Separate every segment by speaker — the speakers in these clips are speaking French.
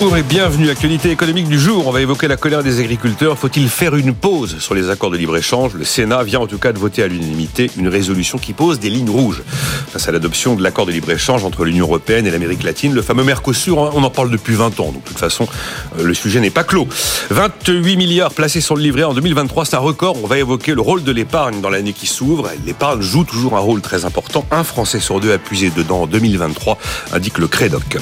Speaker 1: Bonjour et bienvenue. Actualité économique du jour. On va évoquer la colère des agriculteurs. Faut-il faire une pause sur les accords de libre-échange? Le Sénat vient en tout cas de voter à l'unanimité une résolution qui pose des lignes rouges face à l'adoption de l'accord de libre-échange entre l'Union européenne et l'Amérique latine. Le fameux Mercosur, hein, on en parle depuis 20 ans. Donc de toute façon, euh, le sujet n'est pas clos. 28 milliards placés sur le livret en 2023, c'est un record. On va évoquer le rôle de l'épargne dans l'année qui s'ouvre. L'épargne joue toujours un rôle très important. Un Français sur deux a puisé dedans en 2023, indique le Crédoc.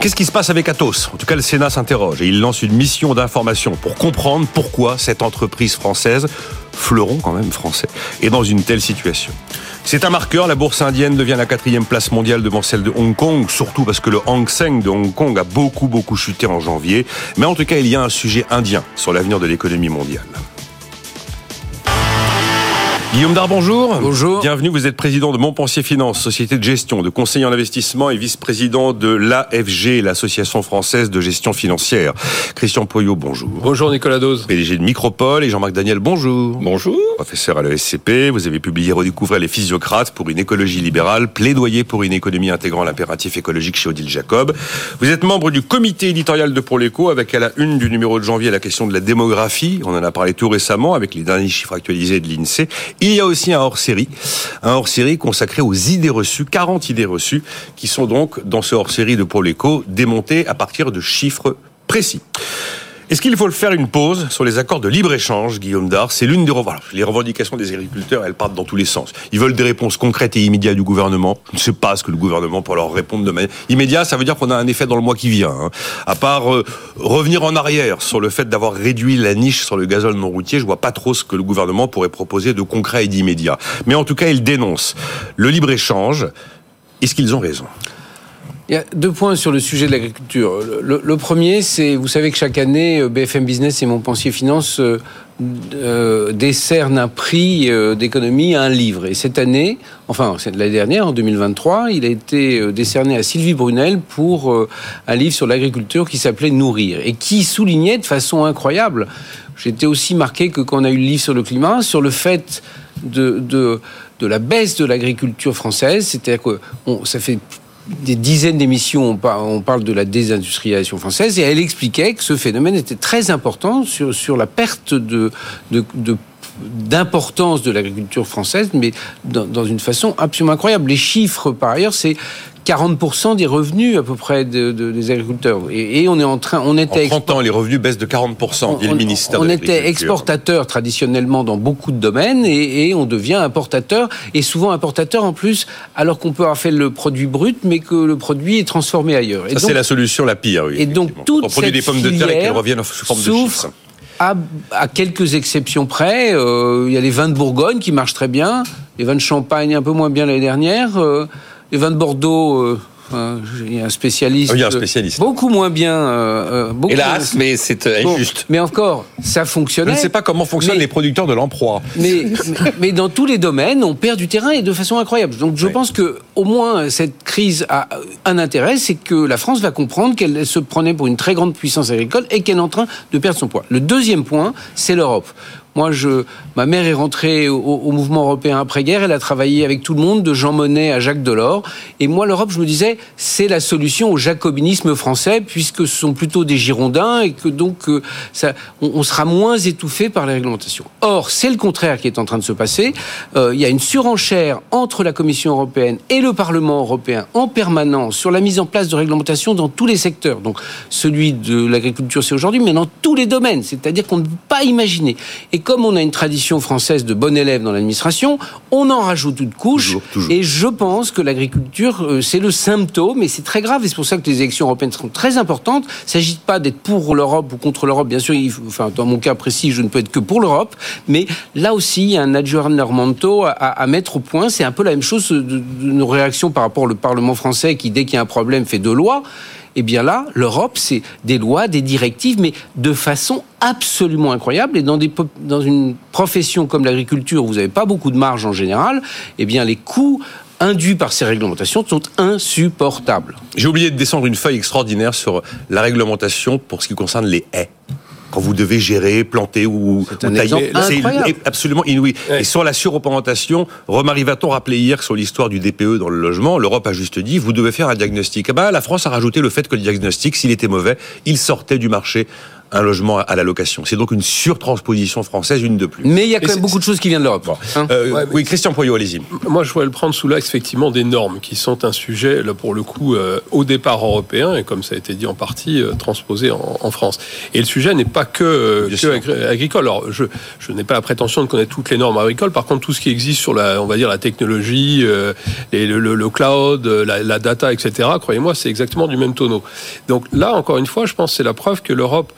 Speaker 1: Qu'est-ce qui se passe avec Atos? Tout cas, le Sénat s'interroge et il lance une mission d'information pour comprendre pourquoi cette entreprise française, fleuron quand même français, est dans une telle situation. C'est un marqueur, la bourse indienne devient la quatrième place mondiale devant celle de Hong Kong, surtout parce que le Hang Seng de Hong Kong a beaucoup beaucoup chuté en janvier. Mais en tout cas, il y a un sujet indien sur l'avenir de l'économie mondiale. Guillaume Dar, bonjour.
Speaker 2: Bonjour.
Speaker 1: Bienvenue, vous êtes président de Montpensier Finance, société de gestion, de conseiller en investissement et vice-président de l'AFG, l'Association française de gestion financière. Christian Poyot, bonjour.
Speaker 2: Bonjour Nicolas Dose.
Speaker 1: PDG de Micropole et Jean-Marc Daniel, bonjour.
Speaker 2: Bonjour.
Speaker 1: Professeur à l'ESCP, vous avez publié Redécouvrir les physiocrates pour une écologie libérale, plaidoyer pour une économie intégrant l'impératif écologique chez Odile Jacob. Vous êtes membre du comité éditorial de Pour l'écho avec à la une du numéro de janvier la question de la démographie. On en a parlé tout récemment avec les derniers chiffres actualisés de l'INSEE. Il y a aussi un hors-série, un hors-série consacré aux idées reçues, 40 idées reçues, qui sont donc dans ce hors-série de Pôle Éco démontées à partir de chiffres précis. Est-ce qu'il faut le faire une pause sur les accords de libre-échange, Guillaume Dard? C'est l'une des revendications. Des agriculteurs, elles partent dans tous les sens. Ils veulent des réponses concrètes et immédiates du gouvernement. Je ne sais pas ce que le gouvernement peut leur répondre de manière immédiate. Ça veut dire qu'on a un effet dans le mois qui vient. Hein. À part euh, revenir en arrière sur le fait d'avoir réduit la niche sur le gazole non routier, je vois pas trop ce que le gouvernement pourrait proposer de concret et d'immédiat. Mais en tout cas, ils dénoncent le libre-échange. Est-ce qu'ils ont raison?
Speaker 2: Il y a deux points sur le sujet de l'agriculture. Le, premier, c'est, vous savez que chaque année, euh, BFM Business et Montpensier Finance euh, euh, décernent un prix d'économie à un livre. Et cette année, enfin l'année dernière, en 2023, il a été décerné à Sylvie Brunel pour un livre sur l'agriculture qui s'appelait Nourrir et qui soulignait de façon incroyable. J'étais aussi marqué que quand on a eu le livre sur le climat, sur le fait de, de, la baisse de l'agriculture française, c'est-à-dire que ça fait des dizaines d'émissions, on parle de la désindustrialisation française, et elle expliquait que ce phénomène était très important sur, la perte de d'importance de l'agriculture française, mais dans, dans, une façon absolument incroyable. Les chiffres, par ailleurs, c'est 40% des revenus à peu près de, de, des agriculteurs. Et, et, on est en train, on était
Speaker 1: en 30 ans, les revenus baissent de 40%. dit le ministère.
Speaker 2: On, on était exportateur traditionnellement dans beaucoup de domaines et, et, on devient importateur et souvent importateur en plus, alors qu'on peut avoir fait le produit brut, mais que le produit est transformé ailleurs.
Speaker 1: Ça c'est la solution la pire. Oui,
Speaker 2: et donc toute
Speaker 1: on produit des pommes de terre et qu'elles reviennent sous forme de chiffres.
Speaker 2: À, quelques exceptions près, euh, il y a les vins de Bourgogne qui marchent très bien, les vins de Champagne un peu moins bien l'année dernière. Euh, les vins de Bordeaux, euh, il y a un spécialiste.
Speaker 1: Oh, il y a un spécialiste.
Speaker 2: Beaucoup moins bien. Euh, beaucoup
Speaker 1: Hélas, mais c'est injuste.
Speaker 2: Bon, mais encore, ça fonctionnait.
Speaker 1: Je ne sais pas comment fonctionnent
Speaker 2: mais,
Speaker 1: les producteurs de l'emploi.
Speaker 2: Mais, mais, dans tous les domaines, on perd du terrain et de façon incroyable. Donc je oui. pense que au moins cette crise a un intérêt, c'est que la France va comprendre qu'elle se prenait pour une très grande puissance agricole et qu'elle est en train de perdre son poids. Le deuxième point, c'est l'Europe. Moi, ma mère est rentrée au, mouvement européen après-guerre. Elle a travaillé avec tout le monde, de Jean Monnet à Jacques Delors. Et moi, l'Europe, je me disais, c'est la solution au jacobinisme français, puisque ce sont plutôt des Girondins et que donc euh, on, sera moins étouffé par les réglementations. Or, c'est le contraire qui est en train de se passer. Euh, il y a une surenchère entre la Commission européenne et le Parlement européen en permanence sur la mise en place de réglementations dans tous les secteurs. Donc, celui de l'agriculture, c'est aujourd'hui, mais dans tous les domaines. C'est-à-dire qu'on ne peut pas imaginer. Comme on a une tradition française de bon élève dans l'administration, on en rajoute une couche.
Speaker 1: Toujours, toujours.
Speaker 2: Et je pense que l'agriculture, euh, c'est le symptôme, et c'est très grave. Et c'est pour ça que les élections européennes seront très importantes. Il ne s'agit pas d'être pour l'Europe ou contre l'Europe. Bien sûr, il faut, enfin, dans mon cas précis, je ne peux être que pour l'Europe. Mais là aussi, il y a un aggiornamento à, à mettre au point. C'est un peu la même chose de, de nos réactions par rapport au Parlement français qui, dès qu'il y a un problème, fait deux lois. Eh bien là, l'Europe, c'est des lois, des directives, mais de façon absolument incroyable. Et dans, une profession comme l'agriculture, vous n'avez pas beaucoup de marge en général, eh bien les coûts induits par ces réglementations sont insupportables.
Speaker 1: J'ai oublié de descendre une feuille extraordinaire sur la réglementation pour ce qui concerne les haies. Quand vous devez gérer, planter ou,
Speaker 2: C'est exemple incroyable.
Speaker 1: absolument inouï. Et sur la surreprésentation, Romary Vaton rappelait hier sur l'histoire du DPE dans le logement, l'Europe a juste dit, vous devez faire un diagnostic. Ah bah, la France a rajouté le fait que le diagnostic, s'il était mauvais, il sortait du marché un logement à la location. C'est donc une surtransposition française, une de plus.
Speaker 2: Mais il y a quand
Speaker 3: Et
Speaker 2: même beaucoup de choses qui viennent de l'Europe. Hein
Speaker 1: Euh,
Speaker 3: Ouais,
Speaker 1: oui, Christian Poyot, allez-y.
Speaker 3: Moi, je voudrais le prendre sous l'axe effectivement des normes qui sont un sujet, là, pour le coup, euh, au départ européen et comme ça a été dit en partie, euh, transposé en, en France. Et le sujet n'est pas que, euh, agri- agricole. Alors, je, je n'ai pas la prétention de connaître toutes les normes agricoles. Par contre, tout ce qui existe sur la, on va dire, la technologie, euh, et le, le- le cloud, la, la data, etc., croyez-moi, c'est exactement du même tonneau. Donc là, encore une fois, je pense que c'est la preuve que l'Europe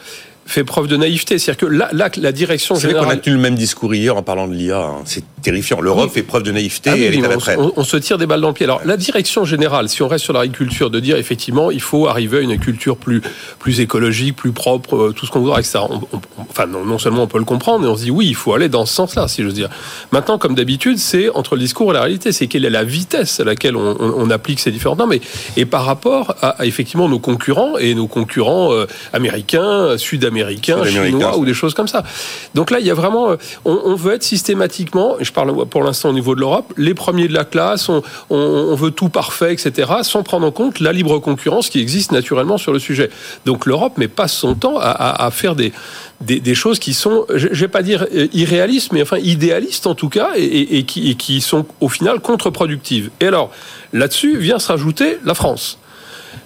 Speaker 3: fait preuve de naïveté. C'est-à-dire que là, là, la direction
Speaker 1: savez qu'on a
Speaker 3: générale...
Speaker 1: tenu le même discours hier en parlant de l'IA. hein. C'est terrifiant. L'Europe
Speaker 3: Oui.
Speaker 1: fait preuve de naïveté
Speaker 3: Ah oui,
Speaker 1: et elle est
Speaker 3: on, on- on se tire des balles dans le pied. Alors, la direction générale, si on reste sur l'agriculture, de dire effectivement, il faut arriver à une agriculture plus, plus écologique, plus propre, euh, tout ce qu'on voudra, etc. On- on- enfin, non, non seulement on peut le comprendre, mais on se dit oui, il faut aller dans ce sens-là, si j'ose dire. Maintenant, comme d'habitude, c'est entre le discours et la réalité. C'est quelle est la vitesse à laquelle on, applique ces différentes normes et, et par rapport à, à, effectivement nos concurrents et nos concurrents euh, américains, sud-américains,
Speaker 1: Sud-américains,
Speaker 3: chinois
Speaker 1: ça.
Speaker 3: ou des choses comme ça. Donc là, il y a vraiment, euh, on, on veut être systématiquement, et je parle pour l'instant au niveau de l'Europe, les premiers de la classe, on, on- on veut tout parfait, etc., sans prendre en compte la libre concurrence qui existe naturellement sur le sujet. Donc l'Europe met pas son temps à, à- à faire des, des, des choses qui sont, je je vais pas dire euh, irréalistes, mais enfin idéalistes en tout cas, et, et- et qui, et qui sont au final contre-productives. Et alors, là-dessus vient se rajouter la France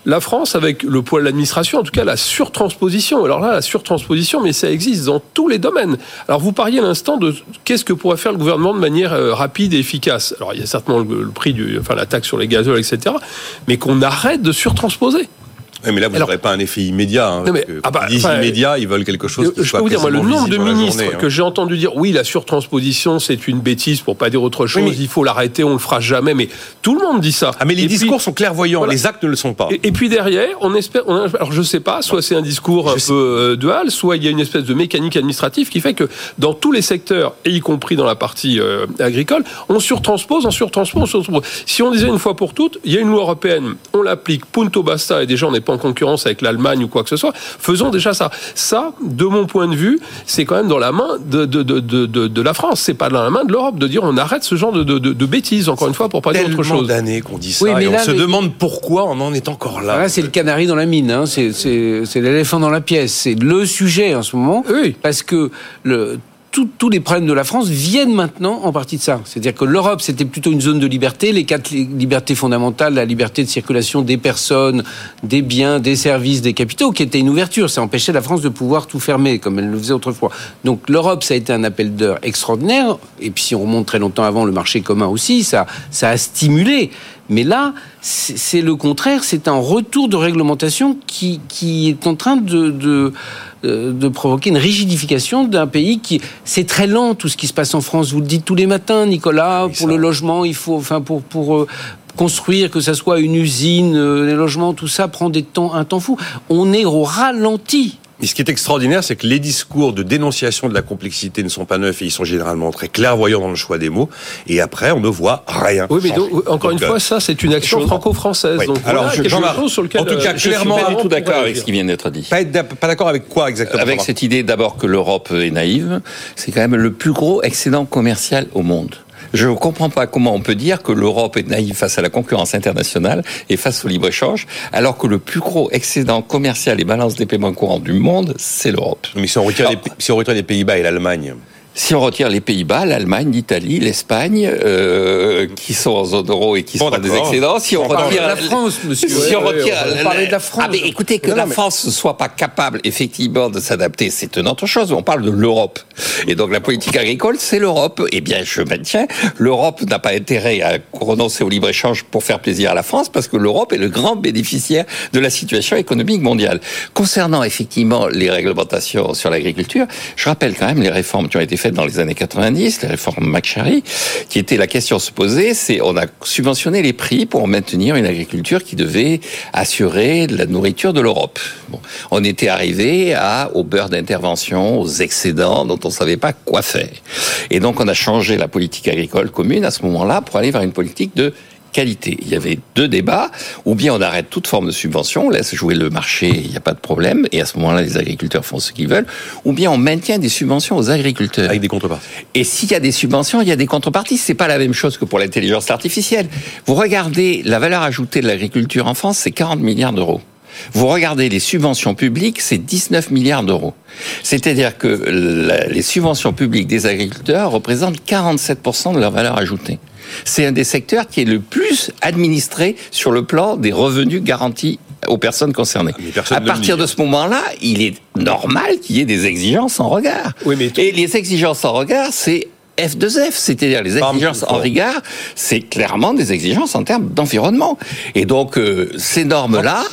Speaker 3: la France, avec le poids de l'administration, en tout cas la surtransposition. Alors là, la surtransposition, mais ça existe dans tous les domaines. Alors vous parliez à l'instant de qu'est-ce que pourrait faire le gouvernement de manière euh, rapide et efficace. Alors il y a certainement le, prix du, enfin la taxe sur les gazoles, etc. Mais qu'on arrête de surtransposer.
Speaker 1: Oui, mais là, vous n'aurez pas un effet immédiat. Hein,
Speaker 3: Non, mais-
Speaker 1: parce que
Speaker 3: ah bah,
Speaker 1: ils disent immédiat, ils veulent quelque chose qui
Speaker 3: je
Speaker 1: soit
Speaker 3: peux vous dire, moi, le nombre de ministres
Speaker 1: journée, hein.
Speaker 3: que j'ai entendu dire oui, la surtransposition, c'est une bêtise pour pas dire autre chose,
Speaker 1: Oui, mais-
Speaker 3: il faut l'arrêter, on le fera jamais. Mais tout le monde dit ça.
Speaker 1: Ah, mais les
Speaker 3: Et puis-
Speaker 1: discours sont clairvoyants,
Speaker 3: Voilà.
Speaker 1: les actes ne le sont pas.
Speaker 3: Et, et puis derrière, on espère. On a- alors je sais pas, soit c'est un discours un
Speaker 1: Je
Speaker 3: peu euh, dual, soit il y a une espèce de mécanique administrative qui fait que dans tous les secteurs, et y compris dans la partie euh, agricole, on surtranspose, on surtranspose, on surtranspose. Si on disait une fois pour toutes, il y a une loi européenne, on l'applique, punto basta, et déjà on n'est pas en concurrence avec l'Allemagne ou quoi que ce soit. Faisons déjà ça. Ça, de mon point de vue, c'est quand même dans la main de, de, de, de, de- de la France. C'est pas dans la main de l'Europe de dire on arrête ce genre de, de, de, de bêtises. Encore une fois, pour pas dire autre chose.
Speaker 1: d'années qu'on dit ça,
Speaker 2: Oui, mais
Speaker 1: et on se
Speaker 2: mais-
Speaker 1: demande pourquoi on en est encore là.
Speaker 2: Là, c'est le canari dans la mine, hein. c'est l'éléphant dans la pièce. C'est le sujet en ce moment.
Speaker 3: Oui.
Speaker 2: Parce que le, tous les problèmes de la France viennent maintenant en partie de ça. C'est-à-dire que l'Europe, c'était plutôt une zone de liberté, les quatre li- libertés fondamentales, la liberté de circulation des personnes, des biens, des services, des capitaux, qui était une ouverture. Ça empêchait la France de pouvoir tout fermer, comme elle le faisait autrefois. Donc l'Europe, ça a été un appel d'heure extraordinaire. Et puis si on remonte très longtemps avant, le marché commun aussi, ça, ça a stimulé. Mais là, c'est le contraire, c'est un retour de réglementation qui, est en train de, de provoquer une rigidification d'un pays qui... C'est très lent tout ce qui se passe en France, vous le dites tous les matins, Nicolas,
Speaker 1: Oui,
Speaker 2: pour le logement, il faut... Enfin, pour... pour euh, construire, que ça soit une usine, euh, les logements, tout ça prend des temps, un temps fou. On est au ralenti.
Speaker 1: Mais ce qui est extraordinaire, c'est que les discours de dénonciation de la complexité ne sont pas neufs et ils sont généralement très clairvoyants dans le choix des mots. Et après, on ne voit rien.
Speaker 3: Oui, mais donc, encore
Speaker 1: Donc,
Speaker 3: une
Speaker 1: euh,
Speaker 3: fois, ça, c'est une action franco-française.
Speaker 1: Oui.
Speaker 3: Donc,
Speaker 1: Alors,
Speaker 3: voilà
Speaker 1: je-
Speaker 3: quelque
Speaker 1: Jean-Marc,
Speaker 3: chose sur lequel,
Speaker 1: en tout cas,
Speaker 3: euh, je
Speaker 1: clairement,
Speaker 3: suis
Speaker 4: pas du tout d'accord avec ce qui vient d'être dit.
Speaker 1: Pas, d'accord avec quoi exactement
Speaker 4: Avec cette idée d'abord que l'Europe est naïve, c'est quand même le plus gros excédent commercial au monde. Je ne comprends pas comment on peut dire que l'Europe est naïve face à la concurrence internationale et face au libre-échange, alors que le plus gros excédent commercial et balance des paiements courants du monde, c'est l'Europe.
Speaker 1: Mais si on retire, les, si on retire les Pays-Bas et l'Allemagne,
Speaker 4: Si on retire les Pays-Bas, l'Allemagne, l'Italie, l'Espagne, euh, qui sont en zone euro et qui
Speaker 1: Bon,
Speaker 4: sont des
Speaker 1: d'accord.
Speaker 4: excédents, si on
Speaker 1: On
Speaker 4: retire
Speaker 2: la France, monsieur.
Speaker 4: si on retire,
Speaker 2: on parlait de la France.
Speaker 4: Ah, mais écoutez, que
Speaker 1: Non,
Speaker 4: la
Speaker 1: mais-
Speaker 4: France ne soit pas capable, effectivement, de s'adapter, c'est une autre chose. On parle de l'Europe. Et donc, la politique agricole, c'est l'Europe. Eh bien, je maintiens, l'Europe n'a pas intérêt à renoncer au libre-échange pour faire plaisir à la France, parce que l'Europe est le grand bénéficiaire de la situation économique mondiale. Concernant, effectivement, les réglementations sur l'agriculture, je rappelle quand même les réformes qui ont été faites dans les années 90, les réformes McCharry, qui était la question se poser, c'est on a subventionné les prix pour maintenir une agriculture qui devait assurer la nourriture de l'Europe. On était arrivé à au beurre d'intervention, aux excédents dont on savait pas quoi faire. Et donc on a changé la politique agricole commune à ce moment-là pour aller vers une politique de qualité. Il y avait deux débats, ou bien on arrête toute forme de subvention, on laisse jouer le marché, il n'y a pas de problème, et à ce moment-là, les agriculteurs font ce qu'ils veulent, ou bien on maintient des subventions aux agriculteurs.
Speaker 1: Avec des contreparties.
Speaker 4: Et s'il y a des subventions, il y a des contreparties. C'est pas la même chose que pour l'intelligence artificielle. Vous regardez la valeur ajoutée de l'agriculture en France, c'est 40 milliards d'euros. Vous regardez les subventions publiques, c'est 19 milliards d'euros. C'est-à-dire que les subventions publiques des agriculteurs représentent 47% de leur valeur ajoutée. C'est un des secteurs qui est le plus administré sur le plan des revenus garantis aux personnes concernées.
Speaker 1: Personne
Speaker 4: À partir de ce moment-là, il est normal qu'il y ait des exigences en regard.
Speaker 3: Oui, mais
Speaker 4: Et les exigences en regard, c'est F2F, c'est-à-dire les exigences en regard, c'est clairement des exigences en termes d'environnement. Et donc, euh, ces normes-là,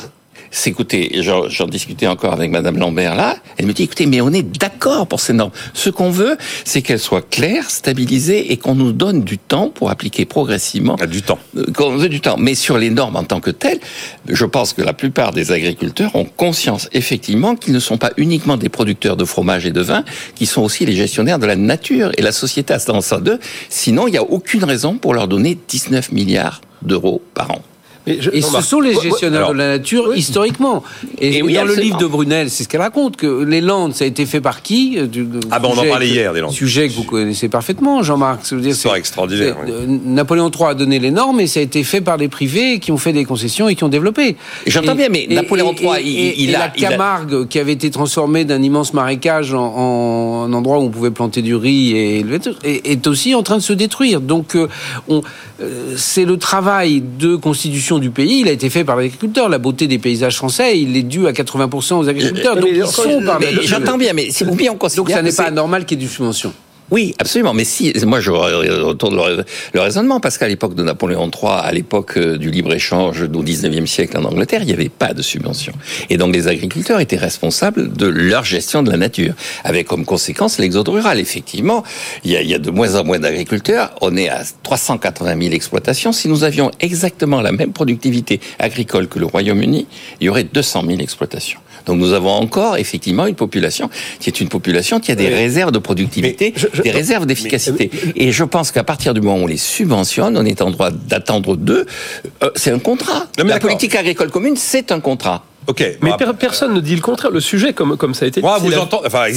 Speaker 4: c'est, écoutez, j'en, discutais encore avec Madame Lambert là, elle me dit, écoutez, mais on est d'accord pour ces normes. Ce qu'on veut, c'est qu'elles soient claires, stabilisées et qu'on nous donne du temps pour appliquer progressivement
Speaker 1: Il y a du temps.
Speaker 4: euh, qu'on veut du temps. Mais sur les normes en tant que telles, je pense que la plupart des agriculteurs ont conscience effectivement qu'ils ne sont pas uniquement des producteurs de fromage et de vin, qui sont aussi les gestionnaires de la nature. Et la société a tendance à d'eux. Sinon, il n'y a aucune raison pour leur donner 19 milliards d'euros par an.
Speaker 3: Je-
Speaker 2: Et ce
Speaker 3: Jean-Marc,
Speaker 2: sont les gestionnaires
Speaker 1: alors,
Speaker 2: de la nature historiquement. Et,
Speaker 4: Et oui,
Speaker 2: dans le livre de Brunel, c'est ce qu'elle raconte que les Landes, ça a été fait par qui Euh, du-
Speaker 1: Ah ben, on en parlait
Speaker 2: que-
Speaker 1: hier, des Landes.
Speaker 2: Sujet que vous connaissez parfaitement, Jean-Marc.
Speaker 1: Histoire
Speaker 2: c'est-
Speaker 1: extraordinaire, oui.
Speaker 2: euh, Napoléon III a donné les normes et ça a été fait par des privés qui ont fait des concessions et qui ont développé.
Speaker 4: J'entends bien, mais Napoléon III, il- a-
Speaker 2: la
Speaker 4: il a-
Speaker 2: Camargue qui avait été transformée d'un immense marécage en, en un endroit où on pouvait planter du riz et élever tout, est, aussi en train de se détruire. Donc, euh, on- euh, c'est le travail de constitution du pays. Il a été fait par l'agriculteur. La beauté des paysages français, il est dû à 80% aux agriculteurs. Donc, ils sont par
Speaker 4: j'entends bien, mais si ou bien on considère
Speaker 2: Donc, ça n'est pas anormal qu'il y ait du subvention.
Speaker 4: Oui, absolument. Mais si, moi, je retourne le, raisonnement, parce qu'à l'époque de Napoléon III, à l'époque euh, du libre-échange au XIXe siècle en Angleterre, il n'y avait pas de subvention. Et donc, les agriculteurs étaient responsables de leur gestion de la nature, avec comme conséquence l'exode rural. Effectivement, il y, a, il y a de moins en moins d'agriculteurs. On est à 380 000 exploitations. Si nous avions exactement la même productivité agricole que le Royaume-Uni, il y aurait 200 000 exploitations. Donc, nous avons encore, effectivement, une population qui est une population qui a des réserves de productivité
Speaker 3: Mais je- je-
Speaker 4: des réserves d'efficacité. Et je pense qu'à partir du moment où on les subventionne, on est en droit d'attendre d'eux. Euh, c'est un contrat.
Speaker 1: Non,
Speaker 4: La politique agricole commune, c'est un contrat.
Speaker 1: Ok.
Speaker 3: Mais per- personne ne dit le contraire. Le sujet, comme, comme ça a été dit, c'est
Speaker 1: vous
Speaker 3: la-
Speaker 1: enfin,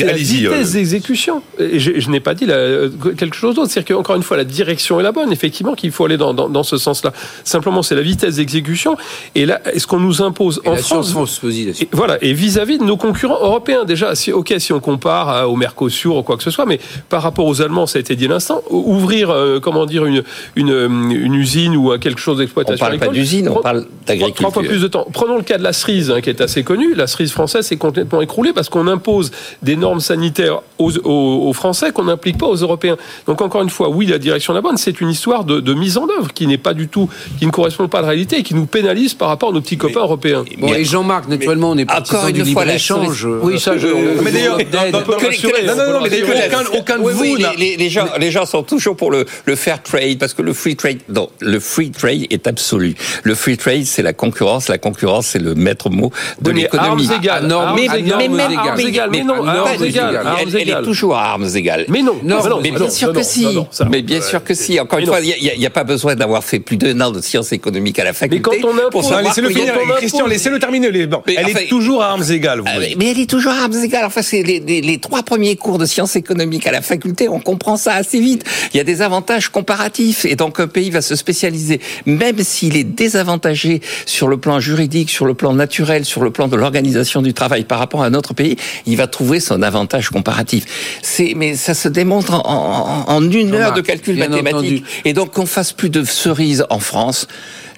Speaker 1: euh.
Speaker 3: vitesse d'exécution. Et je, je n'ai pas dit la- euh, quelque chose d'autre. C'est-à-dire qu'encore une fois, la direction est la bonne. Effectivement, qu'il faut aller dans, dans, dans ce sens-là. Simplement, c'est la vitesse d'exécution. Et là, est-ce qu'on nous impose
Speaker 2: Et
Speaker 3: en
Speaker 2: la
Speaker 3: France
Speaker 2: là-dessus.
Speaker 3: et voilà, et vis-à-vis de nos concurrents européens, déjà, si, ok, si on compare à- au Mercosur ou quoi que ce soit, mais par rapport aux Allemands, ça a été dit à l'instant, ou- ouvrir, euh, comment dire, une, une, euh, une usine ou quelque chose
Speaker 4: On
Speaker 3: d'exploitation
Speaker 4: parle pas d'usine, on parle
Speaker 3: Trois fois
Speaker 4: d'agriculture.
Speaker 3: plus de temps. Prenons le cas de la cerise, hein, qui est assez connue. La cerise française s'est complètement écroulée parce qu'on impose des normes sanitaires aux, aux- aux Français qu'on n'implique pas aux Européens. Donc encore une fois, oui, la direction est la bonne. C'est une histoire de, de mise en œuvre qui n'est pas du tout, qui ne correspond pas à la réalité et qui nous pénalise par rapport à nos petits copains européens.
Speaker 2: Bon, et Jean-Marc, naturellement, on est partisan
Speaker 4: encore
Speaker 2: du
Speaker 4: une fois, la
Speaker 2: libre-échange. Oui, ça, je.
Speaker 1: Mais d'ailleurs, mais aucun, aucun de
Speaker 4: Oui,
Speaker 1: vous
Speaker 4: les, les- les gens, les gens sont toujours pour le, le fair trade parce que le free trade, non, le free trade est absolu. Le free trade, c'est la concurrence. La concurrence, c'est le maître mot de
Speaker 3: Oui, mais
Speaker 4: l'économie.
Speaker 3: armes égales, égales, mais
Speaker 2: égales.
Speaker 3: armes égales, mais non, armes égales,
Speaker 2: égales.
Speaker 4: Elle, est
Speaker 3: égales.
Speaker 4: toujours à armes égales.
Speaker 3: Mais non,
Speaker 2: Non,
Speaker 3: Ah, non,
Speaker 4: Mais
Speaker 3: ah
Speaker 4: bien
Speaker 3: non,
Speaker 4: sûr
Speaker 3: non,
Speaker 4: que
Speaker 3: non,
Speaker 4: si. mais bien sûr que si. Encore une
Speaker 3: Mais
Speaker 4: fois, il n'y a, pas besoin d'avoir fait plus d'un an de sciences économiques à la faculté.
Speaker 3: quand on impose-
Speaker 4: pour
Speaker 1: Laissez-le finir, Christian, laissez-le terminer.
Speaker 4: Mais
Speaker 1: elle est toujours à armes égales, vous
Speaker 4: Ah, mais- Mais elle est toujours à armes égales. Enfin, c'est les trois premiers cours de sciences économiques à la faculté, on comprend ça assez vite. Il y a des avantages comparatifs, et donc un pays va se spécialiser, même s'il est désavantagé sur le plan juridique, sur le plan naturel, sur le plan de l'organisation du travail par rapport à un autre pays, il va trouver son avantage comparatif. C'est, mais ça se démontre en, en- en une heure de calcul mathématique.
Speaker 2: entendu.
Speaker 4: Et donc qu'on fasse plus de cerises en France.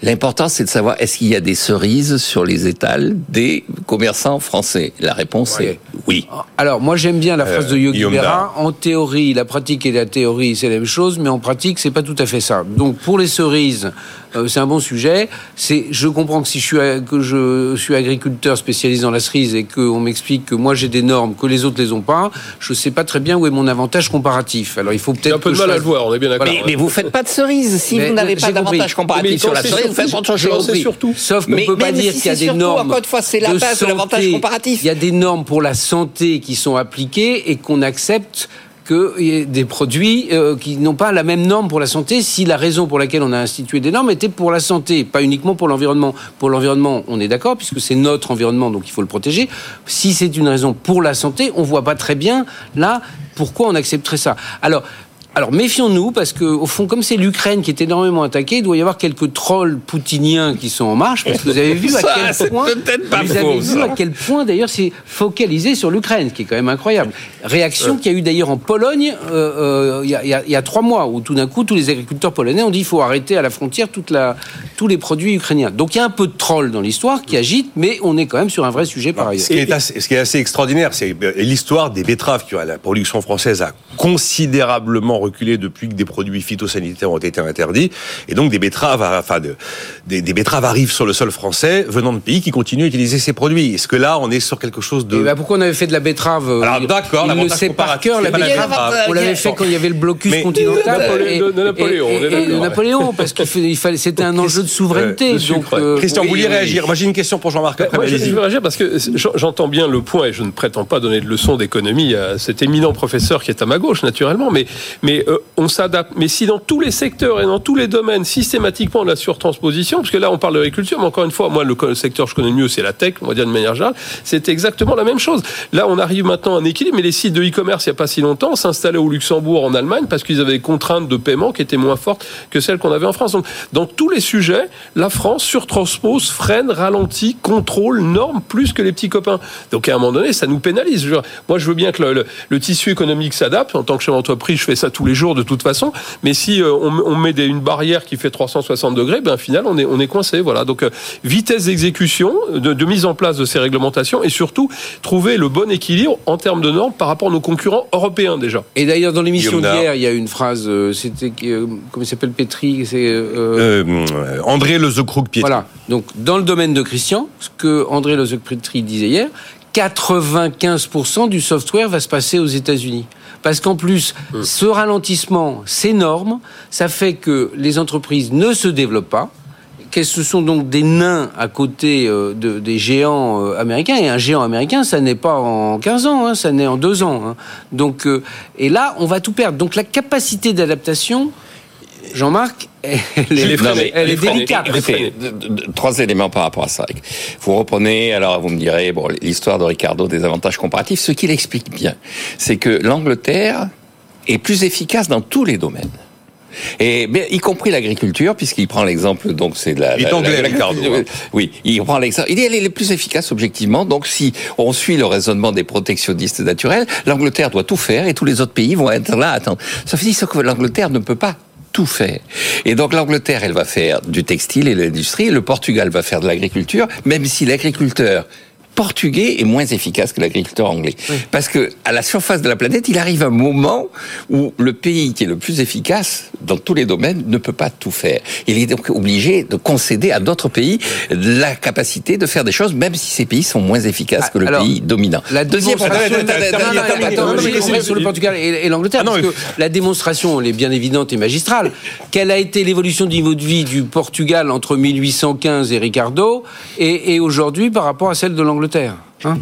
Speaker 4: L'important, c'est de savoir est-ce qu'il y a des cerises sur les étals des commerçants français? La réponse est oui.
Speaker 2: Alors, moi, j'aime bien la phrase de Yogi
Speaker 1: Guillaume
Speaker 2: Berra. En théorie, la pratique et la théorie, c'est la même chose, mais en pratique, c'est pas tout à fait ça. Donc, pour les cerises, euh, c'est un bon sujet. C'est, je comprends que si je suis, a- que je suis agriculteur spécialisé dans la cerise et qu'on m'explique que moi j'ai des normes que les autres les ont pas, je sais pas très bien où est mon avantage comparatif. Alors, il faut
Speaker 3: J'ai
Speaker 2: peut-être
Speaker 3: un peu de
Speaker 2: je
Speaker 3: mal à le voir, on est bien d'accord.
Speaker 4: Mais, mais vous faites pas de cerises si
Speaker 2: Mais,
Speaker 4: vous n'avez
Speaker 2: euh,
Speaker 4: pas
Speaker 2: j'ai
Speaker 4: d'avantage comparatif
Speaker 3: Mais
Speaker 4: sur la cerise. Autre chose.
Speaker 3: surtout.
Speaker 2: Sauf qu'on
Speaker 4: Mais
Speaker 2: peut pas dire
Speaker 4: si
Speaker 2: qu'il y a des
Speaker 4: surtout,
Speaker 2: normes.
Speaker 4: encore une fois, c'est la
Speaker 2: de
Speaker 4: base de l'avantage
Speaker 2: santé.
Speaker 4: comparatif.
Speaker 2: Il y a des normes pour la santé qui sont appliquées et qu'on accepte qu'il y ait des produits euh, qui n'ont pas la même norme pour la santé si la raison pour laquelle on a institué des normes était pour la santé, pas uniquement pour l'environnement. Pour l'environnement, on est d'accord, puisque c'est notre environnement, donc il faut le protéger. Si c'est une raison pour la santé, on voit pas très bien, là, pourquoi on accepterait ça. Alors, alors méfions-nous parce que au fond, comme c'est l'Ukraine qui est énormément attaquée, il doit y avoir quelques trolls poutiniens qui sont en marche. Parce que vous avez vu à quel point, vous avez vu à quel point d'ailleurs c'est focalisé sur l'Ukraine, ce qui est quand même incroyable. Réaction qu'il y a eu d'ailleurs en Pologne euh, euh, il y, a, y, a, trois mois, où tout d'un coup tous les agriculteurs polonais ont dit il faut arrêter à la frontière toute la, tous les produits ukrainiens. Donc il y a un peu de troll dans l'histoire qui agite, mais on est quand même sur un vrai sujet par ailleurs.
Speaker 1: Ce qui est assez, ce qui est assez extraordinaire, c'est l'histoire des betteraves. La production française a considérablement reculé depuis que des produits phytosanitaires ont été interdits. Et donc des betteraves, enfin de, des, des, betteraves arrivent sur le sol français venant de pays qui continuent à utiliser ces produits. Est-ce que là, on est sur quelque chose de...
Speaker 2: Et bah pourquoi on avait fait de la betterave
Speaker 1: euh, Alors d'accord,
Speaker 2: il le sait par cœur, la betterave. On l'avait fait quand il y avait le blocus
Speaker 3: Mais
Speaker 2: continental.
Speaker 3: Napoléon, de, Napoléon,
Speaker 2: et, et, et de Napoléon, parce qu'il fallait, c'était un enjeu de souveraineté. donc,
Speaker 1: euh, Christian, vous vouliez réagir Moi, j'ai une question pour Jean-Marc.
Speaker 3: Moi, je veux réagir parce que j'entends bien le point et je ne prétends pas donner de leçons d'économie à cet éminent professeur qui est à ma gauche, naturellement. Mais, mais euh, on s'adapte. Mais si dans tous les secteurs et dans tous les domaines, systématiquement, on a surtransposition, parce que là, on parle d'agriculture, mais encore une fois, moi, le secteur que je connais mieux, c'est la tech, on va dire de manière générale, c'est exactement la même chose. Là, on arrive maintenant à un équilibre, mais les sites de e-commerce, il n'y a pas si longtemps, s'installaient au Luxembourg, en Allemagne, parce qu'ils avaient des contraintes de paiement qui étaient moins fortes que celles qu'on avait en France. Donc, dans tous les sujets, la France surtranspose, freine, ralentit, contrôle, norme plus que les petits copains. Donc, à un moment donné, ça nous pénalise. moi, je veux bien que le, le, tissu économique s'adapte. En tant que chef d'entreprise, je fais ça tous les jours de toute façon. Mais si euh, on, on, met des, une barrière qui fait 360 degrés, ben, final, on est, on est coincé. Voilà. Donc, euh, vitesse d'exécution, de, de, mise en place de ces réglementations et surtout trouver le bon équilibre en termes de normes par rapport à nos concurrents européens déjà.
Speaker 2: Et d'ailleurs, dans l'émission d'hier, il y a une phrase, euh, c'était, euh, comment il s'appelle Petri c'est,
Speaker 1: euh, André Lezecroc-Pietri.
Speaker 2: Voilà. Donc, dans le domaine de Christian, ce que André Lezecroc-Pietri disait hier, 95% du software va se passer aux États-Unis. Parce qu'en plus, mmh. ce ralentissement, ces normes, ça fait que les entreprises ne se développent pas. Que ce sont donc des nains à côté euh, de, des géants euh, américains. Et un géant américain, ça n'est pas en 15 ans, hein, ça naît en 2 ans. Hein. Donc, euh, et là, on va tout perdre. Donc la capacité d'adaptation, Jean-Marc, elle, est, non, mais, elle est délicate.
Speaker 4: Écoutez, trois éléments par rapport à ça. Vous reprenez, alors vous me direz, bon, l'histoire de Ricardo des avantages comparatifs. Ce qu'il explique bien, c'est que l'Angleterre est plus efficace dans tous les domaines. Et bien, y compris l'agriculture, puisqu'il prend l'exemple, donc c'est de la.
Speaker 1: Il est anglais,
Speaker 4: la,
Speaker 1: Ricardo.
Speaker 4: Oui, il prend l'exemple. Il est, elle est plus efficace objectivement. Donc, si on suit le raisonnement des protectionnistes naturels, l'Angleterre doit tout faire et tous les autres pays vont être là à attendre. Sauf dit que l'Angleterre ne peut pas tout faire. Et donc l'Angleterre, elle va faire du textile et de l'industrie, le Portugal va faire de l'agriculture, même si l'agriculteur portugais est moins efficace que l'agriculteur anglais. Oui. Parce que à la surface de la planète, il arrive un moment où le pays qui est le plus efficace dans tous les domaines ne peut pas tout faire. Il est donc obligé de concéder à d'autres pays la capacité de faire des choses, même si ces pays sont moins efficaces que le
Speaker 2: Alors,
Speaker 4: pays dominant.
Speaker 2: La deuxième sur le Portugal et, et l'Angleterre, ah parce que la démonstration, elle est bien évidente et magistrale. Quelle a été l'évolution du niveau de vie du Portugal entre 1815 et Ricardo et, et aujourd'hui par rapport à celle de l'Angleterre? Hein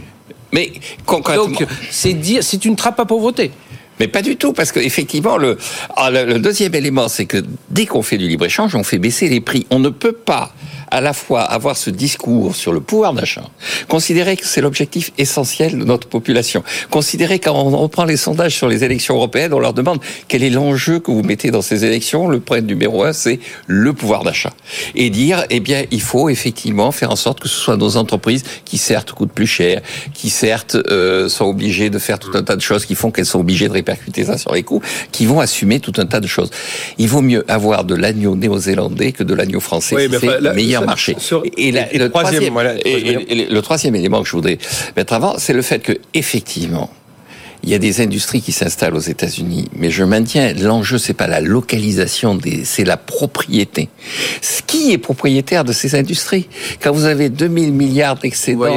Speaker 4: Mais concrètement...
Speaker 2: Donc, c'est dire, c'est une trappe à pauvreté.
Speaker 4: Mais pas du tout, parce qu'effectivement, le, ah, le, le, deuxième élément, c'est que dès qu'on fait du libre-échange, on fait baisser les prix. On ne peut pas à la fois avoir ce discours sur le pouvoir d'achat, considérer que c'est l'objectif essentiel de notre population, considérer quand on reprend les sondages sur les élections européennes, on leur demande quel est l'enjeu que vous mettez dans ces élections. Le point numéro un, c'est le pouvoir d'achat. Et dire, eh bien, il faut effectivement faire en sorte que ce soit nos entreprises qui certes coûtent plus cher, qui certes euh, sont obligées de faire tout un tas de choses qui font qu'elles sont obligées de répercuter ça sur les coûts, qui vont assumer tout un tas de choses. Il vaut mieux avoir de l'agneau néo-zélandais que de l'agneau français.
Speaker 1: Oui,
Speaker 4: meilleur marché.
Speaker 1: Sur,
Speaker 4: et, la,
Speaker 1: et,
Speaker 4: le,
Speaker 1: troisième,
Speaker 4: troisième,
Speaker 1: voilà,
Speaker 4: et, et, le troisième élément que je voudrais mettre avant, c'est le fait que effectivement, il y a des industries qui s'installent aux États-Unis, mais je maintiens l'enjeu c'est pas la localisation des, c'est la propriété. Qui est propriétaire de ces industries? Quand vous avez 2000 milliards d'excédents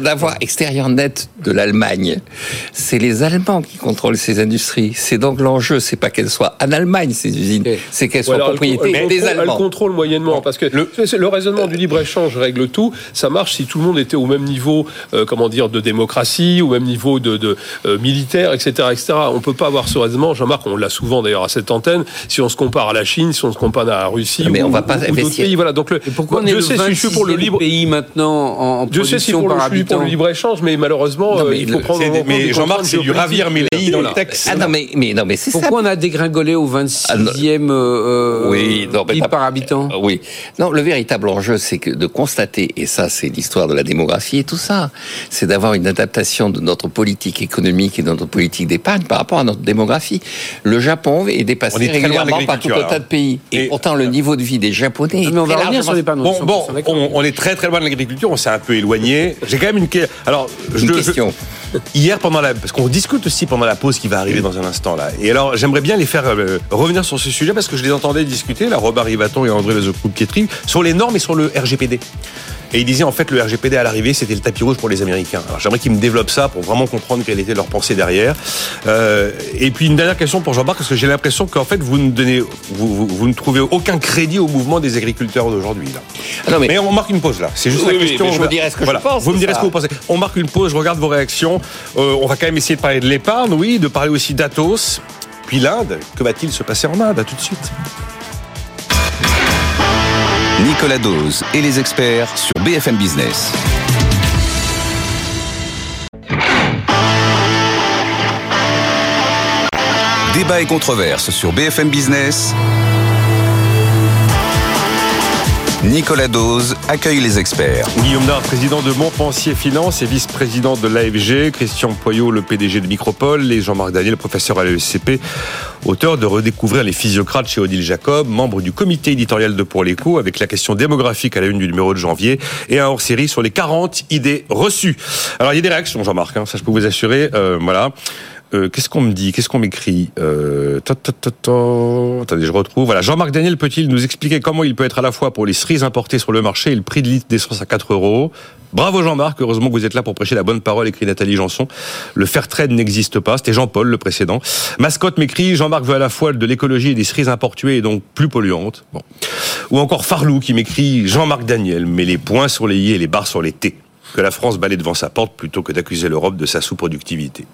Speaker 4: d'avoir extérieur net de l'Allemagne, c'est les Allemands qui contrôlent ces industries. C'est donc l'enjeu, c'est pas qu'elles soient en Allemagne ces usines, okay. c'est qu'elles soient propriété
Speaker 3: elle,
Speaker 4: des
Speaker 3: elle,
Speaker 4: Allemands.
Speaker 3: Elle contrôle moyennement parce que le, le raisonnement du libre échange règle tout. Ça marche si tout le monde était au même niveau, euh, comment dire, de démocratie, au même niveau de, de militaire, etc., etc. On peut pas avoir ce raisonnement, Jean-Marc, on l'a souvent d'ailleurs à cette antenne, si on se compare à la Chine, si on se compare à la Russie,
Speaker 4: Mais
Speaker 3: ou,
Speaker 4: on va pas
Speaker 3: ou d'autres
Speaker 4: investir.
Speaker 3: pays. Voilà, donc le,
Speaker 2: Et pourquoi on est
Speaker 3: Dieu
Speaker 2: le
Speaker 3: si je suis pour le
Speaker 2: 26e
Speaker 3: libre...
Speaker 2: pays maintenant en, en
Speaker 3: Dieu sait si pour le,
Speaker 2: par
Speaker 3: je suis pour
Speaker 2: habitant
Speaker 3: le libre-échange, mais malheureusement,
Speaker 4: Non,
Speaker 3: euh,
Speaker 4: mais
Speaker 3: il faut
Speaker 4: le-
Speaker 3: prendre
Speaker 1: mais Jean-Marc, c'est du ravir Mélaï dans le texte.
Speaker 4: Ah non, mais, mais, non, mais c'est ça.
Speaker 2: Pourquoi on a dégringolé au 26e euh,
Speaker 4: Oui, non, mais
Speaker 2: PIB
Speaker 4: pas-
Speaker 2: par habitant
Speaker 4: Euh, Oui. Non, le véritable enjeu, c'est que de constater, et ça, c'est l'histoire de la démographie et tout ça, c'est d'avoir une adaptation de notre politique économique et de notre politique d'épargne par rapport à notre démographie. Le Japon est
Speaker 1: On
Speaker 4: dépassé
Speaker 1: est très loin de
Speaker 4: régulièrement par tout un tas de pays. Et,
Speaker 1: Et-
Speaker 4: pourtant, le niveau de vie des Japonais
Speaker 2: Non,
Speaker 4: est
Speaker 2: mais on va
Speaker 4: très
Speaker 2: revenir sur l'épargne.
Speaker 1: Bon,
Speaker 2: on est
Speaker 1: bon,
Speaker 2: 100% d'accord.
Speaker 1: on, on est très très loin de l'agriculture, on s'est un peu éloigné. J'ai quand même une, alors, je,
Speaker 4: Une
Speaker 1: je-
Speaker 4: question.
Speaker 1: hier pendant la, parce qu'on discute aussi pendant la pause qui va arriver dans un instant là. Et alors, j'aimerais bien les faire euh, revenir sur ce sujet parce que je les entendais discuter, là, Robert Rivaton et André Lezocoup-Pietri, sur les normes et sur le RGPD. Et ils disaient en fait le RGPD à l'arrivée c'était le tapis rouge pour les Américains. Alors j'aimerais qu'ils me développent ça pour vraiment comprendre quelle était leur pensée derrière. Euh, et puis une dernière question pour Jean-Marc parce que j'ai l'impression qu'en fait vous ne donnez, vous, vous, vous ne trouvez aucun crédit au mouvement des agriculteurs d'aujourd'hui là.
Speaker 4: Ah non, mais-
Speaker 1: Mais on marque une pause là. C'est juste
Speaker 4: Oui,
Speaker 1: la question.
Speaker 4: je vous dirai ce que je pense
Speaker 1: Vous me direz ce que vous pensez. On marque une pause. Je regarde vos réactions. Euh, on va quand même essayer de parler de l'épargne, oui, de parler aussi d'Atos, puis l'Inde. Que va-t-il se passer en Inde? À tout de suite.
Speaker 5: Nicolas Dose et les experts sur BFM Business. Débat et controverse sur BFM Business. Nicolas Dose accueille les experts.
Speaker 1: Guillaume Nard, président de Montpensier Finance et vice-président de l'AFG, Christian Poyot, le PDG de Micropole, et Jean-Marc Daniel, professeur à l'ESCP, auteur de Redécouvrir les physiocrates chez Odile Jacob, membre du comité éditorial de Pour l'écho, avec la question démographique à la une du numéro de janvier, et un hors-série sur les 40 idées reçues. Alors, il y a des réactions, Jean-Marc, hein, ça je peux vous assurer, euh, voilà. Euh, qu'est-ce qu'on me dit? Qu'est-ce qu'on m'écrit? Euh, ta, ta, ta. Attendez, je retrouve. Voilà, Jean-Marc Daniel peut-il nous expliquer comment il peut être à la fois pour les cerises importées sur le marché et le prix de litre d'essence à 4 euros Bravo Jean-Marc, heureusement que vous êtes là pour prêcher la bonne parole, écrit Nathalie Janson. Le fair trade n'existe pas, c'était Jean-Paul le précédent. Mascotte m'écrit, Jean-Marc veut à la fois de l'écologie et des cerises importuées et donc plus polluantes. Bon. Ou encore Farlou qui m'écrit, Jean-Marc Daniel met les points sur les i et les barres sur les t. Que la France balaye devant sa porte plutôt que d'accuser l'Europe de sa sous-productivité.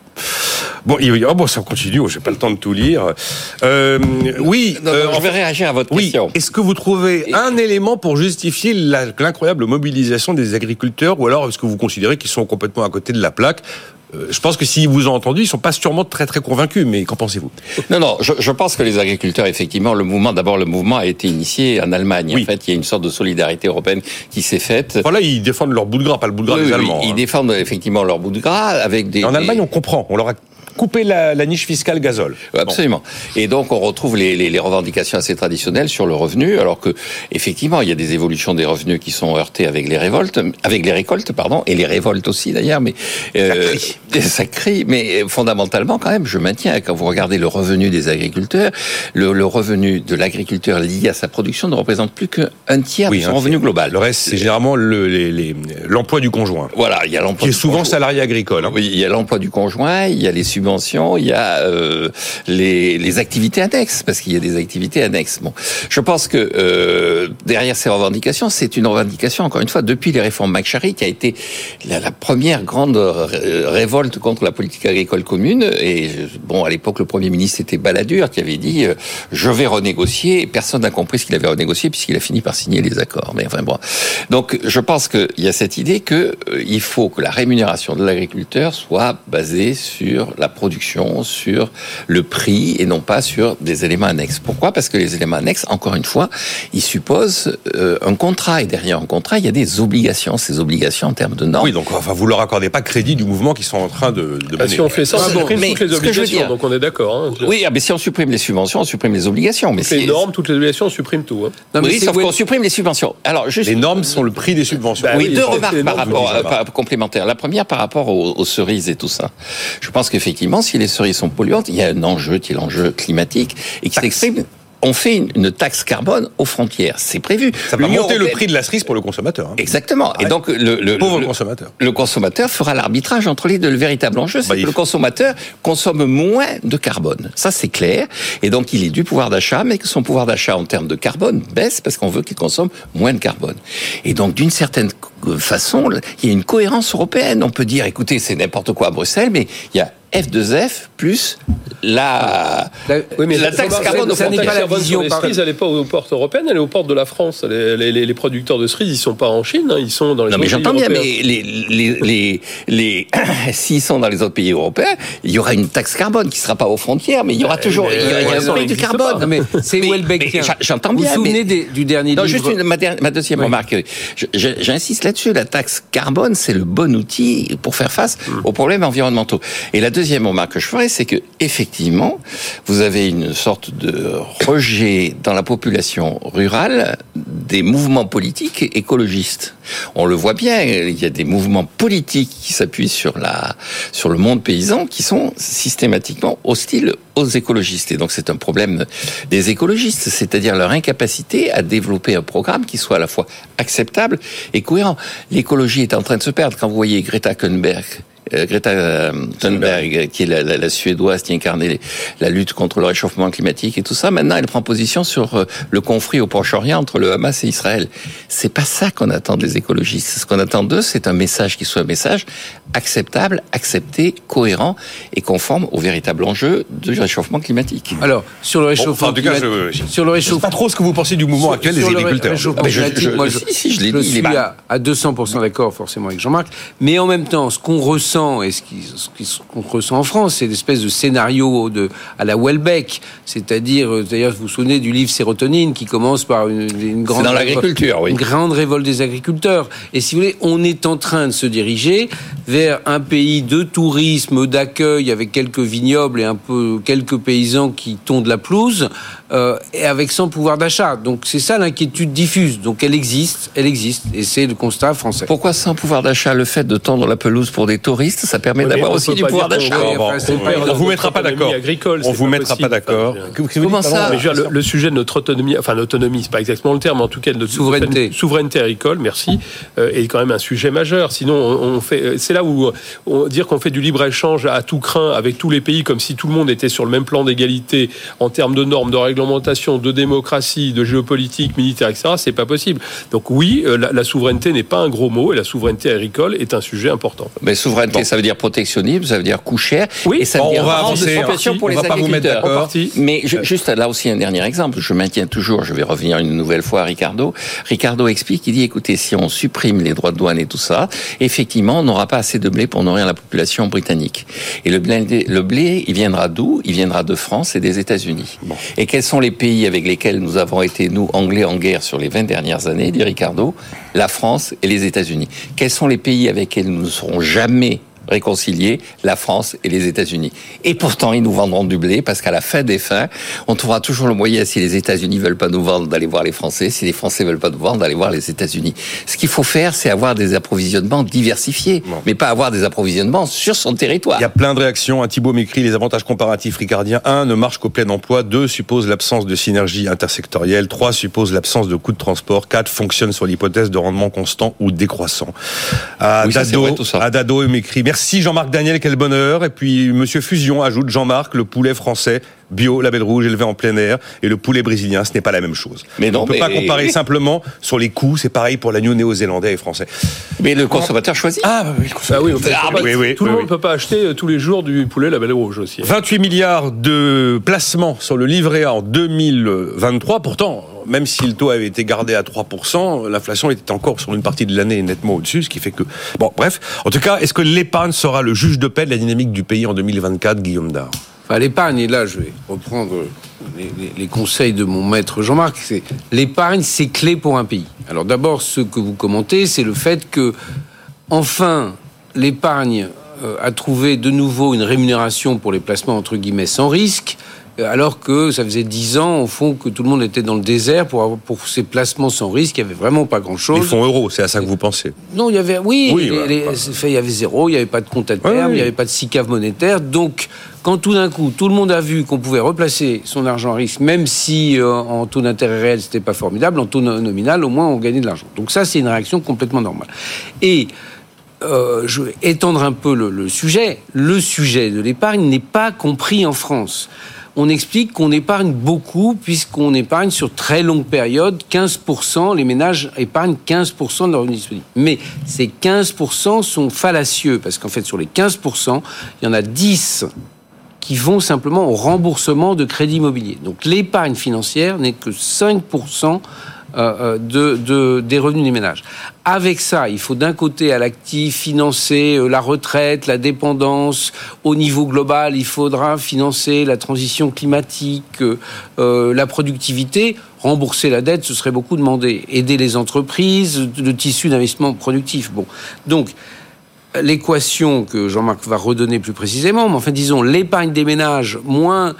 Speaker 1: Bon, il, oh bon, ça continue, j'ai pas le temps de tout lire. Euh, oui,
Speaker 4: Non, non,
Speaker 1: euh,
Speaker 4: je
Speaker 1: en
Speaker 4: vais réagir à votre
Speaker 1: oui.
Speaker 4: question.
Speaker 1: Est-ce que vous trouvez un élément pour justifier l'incroyable mobilisation des agriculteurs ou alors est-ce que vous considérez qu'ils sont complètement à côté de la plaque Euh, Je pense que s'ils vous ont entendu, ils sont pas sûrement très très convaincus, mais qu'en pensez-vous?
Speaker 4: Non, non, je, je pense que les agriculteurs, effectivement, le mouvement, d'abord, le mouvement a été initié en Allemagne.
Speaker 1: Oui.
Speaker 4: En fait, il y a une sorte de solidarité européenne qui s'est faite.
Speaker 1: Voilà, ils défendent leur bout de gras, pas le bout de gras
Speaker 4: Oui,
Speaker 1: des
Speaker 4: oui,
Speaker 1: Allemands.
Speaker 4: Ils
Speaker 1: hein.
Speaker 4: défendent effectivement leur bout de gras avec des.
Speaker 1: En
Speaker 4: des-
Speaker 1: Allemagne, on comprend. On leur a coupé la, la niche fiscale gazole.
Speaker 4: Ouais, Absolument. Et donc on retrouve les, les, les revendications assez traditionnelles sur le revenu, alors que effectivement il y a des évolutions des revenus qui sont heurtées avec les révoltes, avec les récoltes, pardon, et les révoltes aussi d'ailleurs. Mais euh, ça crie. Mais fondamentalement quand même, je maintiens quand vous regardez le revenu des agriculteurs, le, le revenu de l'agriculteur lié à sa production ne représente plus qu'un tiers de son revenu global.
Speaker 1: Le reste, c'est généralement le- l'emploi du conjoint,
Speaker 4: Voilà, il y a l'emploi
Speaker 1: qui est souvent
Speaker 4: conjoint.
Speaker 1: salarié agricole. hein.
Speaker 4: Oui, il y a l'emploi du conjoint, il y a les subventions, il y a euh, les, activités annexes, parce qu'il y a des activités annexes. Bon, je pense que euh, derrière ces revendications, c'est une revendication, encore une fois, depuis les réformes McCharry, qui a été la, première grande ré- révolte contre la politique agricole commune. Et bon, à l'époque, le Premier ministre était Balladur, qui avait dit euh, je vais renégocier. Personne n'a compris ce qu'il avait renégocié, puisqu'il a fini par signer les accords. Mais enfin bon. Donc, je pense qu'il y a cette idée que il faut que la rémunération de l'agriculteur soit basée sur la production, sur le prix et non pas sur des éléments annexes. Pourquoi? Parce que les éléments annexes, encore une fois, ils supposent euh, un contrat et derrière un contrat, il y a des obligations. Ces obligations en termes de normes.
Speaker 1: Oui, donc enfin, vous leur accordez pas crédit du mouvement qu'ils sont en train de, de
Speaker 3: Ah,
Speaker 1: mener.
Speaker 3: si on fait ça,
Speaker 4: Ah
Speaker 3: on supprime
Speaker 4: mais
Speaker 3: toutes les obligations,
Speaker 4: dire-
Speaker 3: donc on est d'accord. Hein.
Speaker 4: Oui, ah, mais si on supprime les subventions, on supprime les obligations. Mais
Speaker 3: les
Speaker 4: si-
Speaker 3: normes, toutes les obligations, on supprime tout. Hein.
Speaker 2: Non, mais
Speaker 4: oui,
Speaker 2: c'est
Speaker 4: sauf qu'on
Speaker 2: est-
Speaker 4: supprime les subventions. Alors, juste
Speaker 1: Les normes sont le prix des subventions.
Speaker 3: Bah
Speaker 4: oui,
Speaker 3: oui,
Speaker 4: deux remarques par rapport, euh, par- complémentaires. La première par rapport aux, aux cerises et tout ça. Je pense qu'effectivement, si les cerises sont polluantes, il y a un enjeu qui est l'enjeu climatique et qui s'exprime on fait une, taxe carbone aux frontières. C'est prévu.
Speaker 1: Ça va monter le prix de la cerise pour le consommateur. hein.
Speaker 4: Exactement. Et
Speaker 1: Ouais.
Speaker 4: donc le, le,
Speaker 1: Pauvre
Speaker 4: le-
Speaker 1: consommateur.
Speaker 4: le consommateur fera l'arbitrage entre les deux. Le véritable enjeu, c'est
Speaker 1: Bah,
Speaker 4: que
Speaker 1: il
Speaker 4: le consommateur consomme moins de carbone. Ça, c'est clair. Et donc, il est du pouvoir d'achat, mais que son pouvoir d'achat en termes de carbone baisse parce qu'on veut qu'il consomme moins de carbone. Et donc, d'une certaine façon, il y a une cohérence européenne. On peut dire, écoutez, c'est n'importe quoi à Bruxelles, mais il y a F2F plus la,
Speaker 2: La-
Speaker 3: Oui, mais
Speaker 4: la taxe carbone aux
Speaker 2: ça n'est
Speaker 3: La
Speaker 2: pas
Speaker 4: frontières.
Speaker 2: la
Speaker 3: carbone
Speaker 2: vision
Speaker 3: les cerises, elle n'est pas aux portes européennes, elle est aux portes de la France. Les, les- les- les producteurs de cerises, ils sont pas en Chine, hein, ils sont dans les
Speaker 4: Non, mais
Speaker 3: autres
Speaker 4: j'entends
Speaker 3: pays
Speaker 4: bien,
Speaker 3: européens.
Speaker 4: mais les, les, les, les, s'ils sont dans les autres pays européens, il y aura une taxe carbone qui sera pas aux frontières, mais il y aura toujours, il y a, il y a
Speaker 3: ouais,
Speaker 4: un prix du carbone.
Speaker 2: Non, mais c'est
Speaker 4: Mais-
Speaker 2: Houellebecq.
Speaker 4: mais j'en- J'entends
Speaker 2: Vous
Speaker 4: bien.
Speaker 2: vous souvenez
Speaker 4: mais-
Speaker 2: des- du dernier
Speaker 4: non,
Speaker 2: livre
Speaker 4: juste une- ma, der- ma deuxième
Speaker 2: Oui.
Speaker 4: remarque. J'insiste là-dessus. La taxe carbone, c'est le bon outil pour faire face
Speaker 2: Hmm.
Speaker 4: aux problèmes environnementaux. Et la deuxième remarque que je ferai, c'est que effectivement, vous avez une sorte de rejet dans la population rurale des mouvements politiques écologistes. On le voit bien. Il y a des mouvements politiques qui s'appuient sur la sur le monde paysan qui sont systématiquement hostiles aux écologistes. Et donc c'est un problème des écologistes, c'est-à-dire leur incapacité à développer un programme qui soit à la fois acceptable et cohérent. L'écologie est en train de se perdre. Quand vous voyez Greta Thunberg, euh, Greta euh, Thunberg, qui est la, la- la suédoise qui incarnait la lutte contre le réchauffement climatique et tout ça. Maintenant, elle prend position sur euh, le conflit au Proche-Orient entre le Hamas et Israël. C'est pas ça qu'on attend des écologistes. Ce qu'on attend d'eux, c'est un message qui soit un message acceptable, accepté, cohérent et conforme au véritable enjeu du réchauffement climatique.
Speaker 2: Alors, sur le
Speaker 1: Bon,
Speaker 2: réchauffement
Speaker 1: enfin, en tout cas,
Speaker 2: climatique-
Speaker 1: je,
Speaker 2: sur le
Speaker 1: je sais
Speaker 2: réchauffement
Speaker 1: pas trop ce que vous pensez du mouvement
Speaker 2: Sur-
Speaker 1: actuel
Speaker 2: sur
Speaker 1: des agriculteurs.
Speaker 2: réchauffement
Speaker 4: Ah, mais je-
Speaker 2: moi,
Speaker 4: si, si, je dit,
Speaker 2: suis à, à 200% d'accord forcément avec Jean-Marc. Mais en même temps, ce qu'on ressent et ce qu'on ressent en France, c'est l'espèce de scénario de, à la Welbeck. C'est-à-dire, euh, d'ailleurs, vous vous souvenez du livre Sérotonine qui commence par une, une grande
Speaker 4: dans l'agriculture, oui.
Speaker 2: une grande révolte des agriculteurs. Et si vous voulez, on est en train de se diriger vers un pays de tourisme, d'accueil, avec quelques vignobles et un peu quelques paysans qui tondent la pelouse, euh, et avec sans pouvoir d'achat. Donc c'est ça l'inquiétude diffuse. Donc elle existe, elle existe, et c'est le constat français.
Speaker 4: Pourquoi sans pouvoir d'achat, le fait de tendre la pelouse pour des touristes, ça permet
Speaker 3: Oui,
Speaker 4: d'avoir aussi du pouvoir d'achat
Speaker 2: enfin,
Speaker 1: on- on vous mettra pas d'accord.
Speaker 3: agricole,
Speaker 1: On vous mettra pas d'accord.
Speaker 4: Comment ça
Speaker 3: le, le sujet de notre autonomie, enfin l'autonomie, c'est pas exactement le terme, mais en tout cas de notre
Speaker 2: Souveraineté.
Speaker 3: souveraineté agricole, merci, euh, est quand même un sujet majeur. Sinon, on, on fait, euh, c'est là où on dire qu'on fait du libre échange à tout craint avec tous les pays, comme si tout le monde était sur le même plan d'égalité en termes de normes, de réglementation, de démocratie, de géopolitique, militaire, etc. C'est pas possible. Donc oui, euh, la, la souveraineté n'est pas un gros mot et la souveraineté agricole est un sujet important.
Speaker 4: Mais souveraineté,
Speaker 1: Bon.
Speaker 4: ça veut dire protectionnisme, ça veut dire coût cher,
Speaker 3: Oui.
Speaker 4: et ça
Speaker 1: Bon,
Speaker 4: veut dire
Speaker 1: on va
Speaker 4: grande
Speaker 1: avancer,
Speaker 4: pour
Speaker 1: On
Speaker 4: les
Speaker 1: va pas vous mettre.
Speaker 4: Mais je- juste là aussi un dernier exemple, je maintiens toujours, je vais revenir une nouvelle fois à Ricardo. Ricardo explique, il dit écoutez, si on supprime les droits de douane et tout ça, effectivement, on n'aura pas assez de blé pour nourrir la population britannique. Et le blé, le blé il viendra d'où? Il viendra de France et des États-Unis. Et quels sont les pays avec lesquels nous avons été, nous, Anglais, en guerre sur les 20 dernières années, dit Ricardo La France et les États-Unis. Quels sont les pays avec lesquels nous ne serons jamais réconcilier la France et les États-Unis. Et pourtant, ils nous vendront du blé parce qu'à la fin des fins, on trouvera toujours le moyen, si les États-Unis veulent pas nous vendre, d'aller voir les Français, si les Français veulent pas nous vendre, d'aller voir les États-Unis. Ce qu'il faut faire, c'est avoir des approvisionnements diversifiés, mais pas avoir des approvisionnements sur son territoire.
Speaker 1: Il y a plein de réactions. Un Thibault m'écrit les avantages comparatifs ricardiens. 1 ne marche qu'au plein emploi. 2 suppose l'absence de synergie intersectorielle. 3 suppose l'absence de coûts de transport. 4 fonctionne sur l'hypothèse de rendement constant ou décroissant. À
Speaker 4: Oui, ça,
Speaker 1: Dado,
Speaker 4: vrai, tout ça.
Speaker 1: à Dado m'écrit merci Jean-Marc Daniel, quel bonheur. Et puis Monsieur Fusion ajoute Jean-Marc, le poulet français bio, label rouge, élevé en plein air, et le poulet brésilien, ce n'est pas la même chose.
Speaker 4: Mais non,
Speaker 1: On ne peut
Speaker 4: mais-
Speaker 1: pas comparer simplement sur les coûts. C'est pareil pour l'agneau néo-zélandais et français.
Speaker 4: Mais le consommateur choisit.
Speaker 1: Ah oui,
Speaker 3: Bah oui, on peut
Speaker 4: Ah,
Speaker 3: pas-
Speaker 1: oui, oui,
Speaker 3: tout le monde
Speaker 1: oui.
Speaker 3: ne peut pas acheter euh, tous les jours du poulet label rouge aussi.
Speaker 1: 28 milliards de placements sur le livret A en 2023. Pourtant, même si le taux avait été gardé à 3%, l'inflation était encore sur une partie de l'année nettement au-dessus, ce qui fait que... Bon, bref. En tout cas, est-ce que l'épargne sera le juge de paix de la dynamique du pays en 2024, Guillaume Dard?
Speaker 2: L'épargne, et là je vais reprendre les, les- les conseils de mon maître Jean-Marc, c'est l'épargne, c'est clé pour un pays. Alors d'abord, ce que vous commentez, c'est le fait que, enfin, l'épargne euh, a trouvé de nouveau une rémunération pour les placements entre guillemets sans risque, alors que ça faisait dix ans, au fond, que tout le monde était dans le désert pour, avoir, pour ces placements sans risque. Il n'y avait vraiment pas grand-chose.
Speaker 1: Les fonds euros, c'est à ça que vous pensez
Speaker 2: Non, il y avait, oui,
Speaker 1: Oui,
Speaker 2: les-
Speaker 1: voilà.
Speaker 2: les- c'est- il y avait zéro, il n'y avait pas de compte à terme,
Speaker 1: Ouais,
Speaker 2: il n'y avait pas de SICAV monétaire. Donc, quand tout d'un coup, tout le monde a vu qu'on pouvait replacer son argent à risque, même si euh, en taux d'intérêt réel, c'était pas formidable, en taux no- nominal, au moins, on gagnait de l'argent. Donc ça, c'est une réaction complètement normale. Et euh, je vais étendre un peu le, le sujet. Le sujet de l'épargne n'est pas compris en France. On explique qu'on épargne beaucoup puisqu'on épargne sur très longue période. 15%, les ménages épargnent 15% de leur revenu disponible. Mais ces 15% sont fallacieux parce qu'en fait, sur les 15%, il y en a 10 qui vont simplement au remboursement de crédit immobilier. Donc l'épargne financière n'est que 5% euh, de, de- des revenus des ménages. Avec ça, il faut d'un côté à l'actif financer euh, la retraite, la dépendance. Au niveau global, il faudra financer la transition climatique, euh, euh, la productivité. Rembourser la dette, ce serait beaucoup demandé. Aider les entreprises, le tissu d'investissement productif. Bon, donc l'équation que Jean-Marc va redonner plus précisément, mais enfin disons l'épargne des ménages moins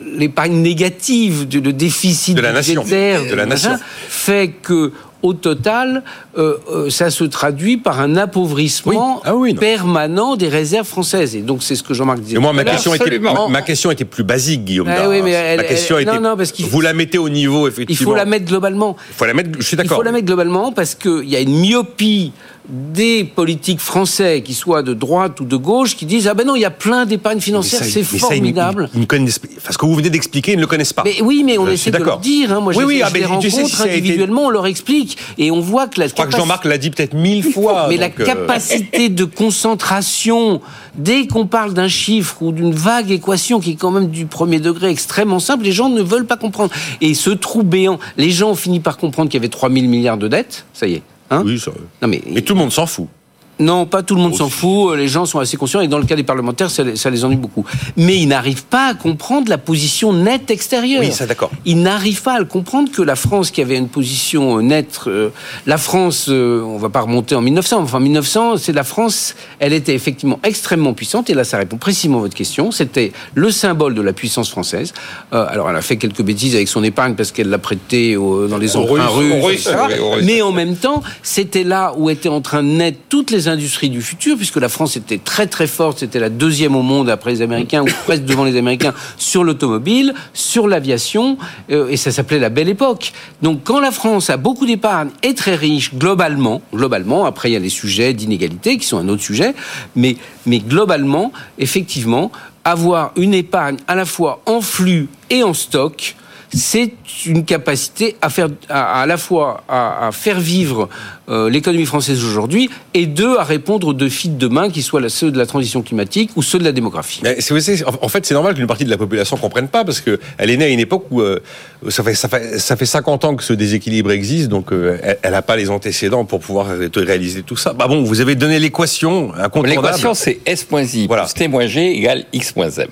Speaker 2: l'épargne négative, du- le déficit
Speaker 1: De la nation.
Speaker 2: budgétaire,
Speaker 1: De la nation.
Speaker 2: fait que au total, euh, euh, ça se traduit par un appauvrissement
Speaker 1: Oui. Ah oui,
Speaker 2: permanent des réserves françaises. Et donc c'est ce que Jean-Marc disait.
Speaker 1: Et moi, ma question, était,
Speaker 4: Absolument.
Speaker 1: ma, ma question était plus basique, Guillaume.
Speaker 2: Ah
Speaker 1: Darras.
Speaker 2: oui, mais elle-
Speaker 1: ma question
Speaker 2: elle-
Speaker 1: était,
Speaker 2: non, non, parce
Speaker 1: vous la mettez au niveau,
Speaker 2: Il
Speaker 1: effectivement.
Speaker 2: faut la mettre globalement.
Speaker 1: Il faut la mettre, je suis
Speaker 2: Il
Speaker 1: d'accord.
Speaker 2: faut la mettre globalement parce qu'il y a une myopie des politiques français, qui soient de droite ou de gauche, qui disent ah ben non, il y a plein d'épargne
Speaker 1: Mais
Speaker 2: financière, c'est
Speaker 1: mais ça, ils-
Speaker 2: formidable.
Speaker 1: Ils, ils connaissent. Enfin, ce que vous venez d'expliquer, ils ne le connaissent pas.
Speaker 2: Mais oui, mais on
Speaker 1: Je
Speaker 2: essaie de
Speaker 1: d'accord.
Speaker 2: dire. Hein. Moi,
Speaker 1: Oui,
Speaker 2: je,
Speaker 1: oui,
Speaker 2: je
Speaker 1: ah,
Speaker 2: les
Speaker 1: mais
Speaker 2: rencontre
Speaker 1: été-
Speaker 2: individuellement, on leur explique. Et on voit que la
Speaker 1: Je crois que Jean-Marc l'a dit peut-être mille fois.
Speaker 2: Mais la
Speaker 1: euh,
Speaker 2: capacité de concentration, dès qu'on parle d'un chiffre ou d'une vague équation qui est quand même du premier degré extrêmement simple, les gens ne veulent pas comprendre. Et ce trou béant, les gens ont fini par comprendre qu'il y avait 3000 milliards de dettes, ça y est. Hein
Speaker 1: Oui, ça-
Speaker 2: non mais,
Speaker 1: Mais tout le monde s'en fout.
Speaker 2: Non, pas tout le monde s'en fout. Les gens sont assez conscients et dans le cas des parlementaires, ça, les- ça les ennuie beaucoup. Mais ils n'arrivent pas à comprendre la position nette extérieure.
Speaker 1: Oui, ça, d'accord.
Speaker 2: Ils n'arrivent pas à le comprendre que la France, qui avait une position euh, nette, euh, la France, euh, on va pas remonter en 1900. Enfin, 1900, c'est la France. Elle était effectivement extrêmement puissante. Et là, ça répond précisément à votre question. C'était le symbole de la puissance française. Euh, alors, elle a fait quelques bêtises avec son épargne parce qu'elle l'a prêté au- dans les emprunts
Speaker 3: Russes.
Speaker 2: Mais en même temps, c'était là où étaient en train de naître toutes les industries du futur, puisque la France était très très forte, c'était la deuxième au monde après les Américains, ou presque devant les Américains, sur l'automobile, sur l'aviation, euh, et ça s'appelait la belle époque. Donc quand la France a beaucoup d'épargne, est très riche globalement, globalement, après il y a les sujets d'inégalité qui sont un autre sujet, mais, mais globalement, effectivement, avoir une épargne à la fois en flux et en stock, c'est une capacité à faire à, à la fois à, à faire vivre euh, l'économie française aujourd'hui et deux à répondre aux défis de demain qui soient ceux de la transition climatique ou ceux de la démographie.
Speaker 1: Mais c'est- c'est- en fait, c'est normal qu'une partie de la population ne comprenne pas parce que elle est née à une époque où euh, ça, fait, ça, fait, ça fait 50 ans que ce déséquilibre existe, donc euh, elle n'a pas les antécédents pour pouvoir ré- réaliser tout ça. Bah bon, vous avez donné l'équation incontournable.
Speaker 4: L'équation, c'est S moins I
Speaker 1: Voilà.
Speaker 4: plus T moins G égale X moins M.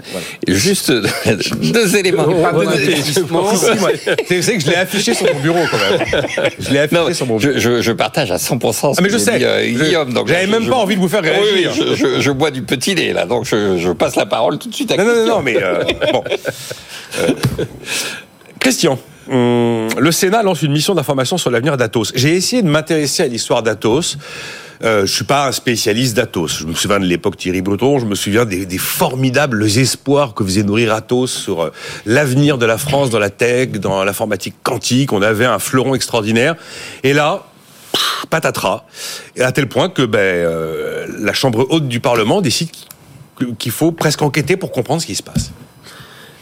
Speaker 4: Et Juste deux éléments.
Speaker 1: Si, moi, C'est que je l'ai affiché sur mon bureau quand même. Je l'ai affiché
Speaker 4: Non,
Speaker 1: sur mon bureau.
Speaker 4: je, je, je partage à 100% ce
Speaker 1: Ah mais je sais.
Speaker 4: dit, euh, Guillaume. donc
Speaker 1: J'avais même
Speaker 4: je-
Speaker 1: pas envie de vous faire
Speaker 4: Oui,
Speaker 1: réagir.
Speaker 4: oui, je, je- bois du petit lait là, donc je, passe la parole tout de suite à
Speaker 1: Non, non, non, non, mais euh, bon. Euh, Christian, hum, le Sénat lance une mission d'information sur l'avenir d'Atos. J'ai essayé de m'intéresser à l'histoire d'Atos. Euh, je suis pas un spécialiste d'Atos. Je me souviens de l'époque Thierry Breton. Je me souviens des, formidables espoirs que faisait nourrir Atos sur euh, l'avenir de la France dans la tech, dans l'informatique quantique. On avait un fleuron extraordinaire. Et là, patatras. Et à tel point que ben, euh, la Chambre haute du Parlement décide qu'il faut presque enquêter pour comprendre ce qui se passe.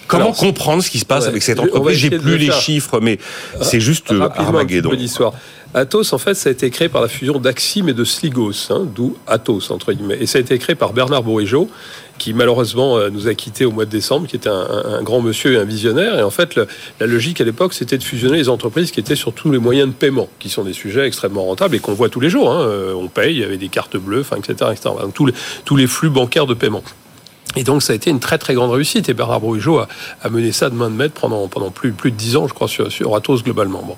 Speaker 1: Comment
Speaker 3: Alors,
Speaker 1: comprendre ce qui se passe
Speaker 3: ouais,
Speaker 1: avec cette entreprise J'ai plus
Speaker 3: le
Speaker 1: les chiffres, mais c'est juste euh, Armageddon.
Speaker 3: peu d'histoire. Atos, en fait, ça a été créé par la fusion d'Axim et de Sligos, hein, d'où Atos, entre guillemets. Et ça a été créé par Bernard Bourigeaud, qui malheureusement euh, nous a quittés au mois de décembre, qui était un, grand monsieur et un visionnaire. Et en fait, le- la logique à l'époque, c'était de fusionner les entreprises qui étaient sur tous les moyens de paiement, qui sont des sujets extrêmement rentables et qu'on voit tous les jours. hein. Euh, On paye, il y avait des cartes bleues, enfin, etc., etc. Donc, tous, les, tous les flux bancaires de paiement. Et donc ça a été une très très grande réussite. Et Bernard Bourigeaud a, mené ça de main de maître pendant, plus, de dix ans, je crois, sur, sur Atos globalement. Bon.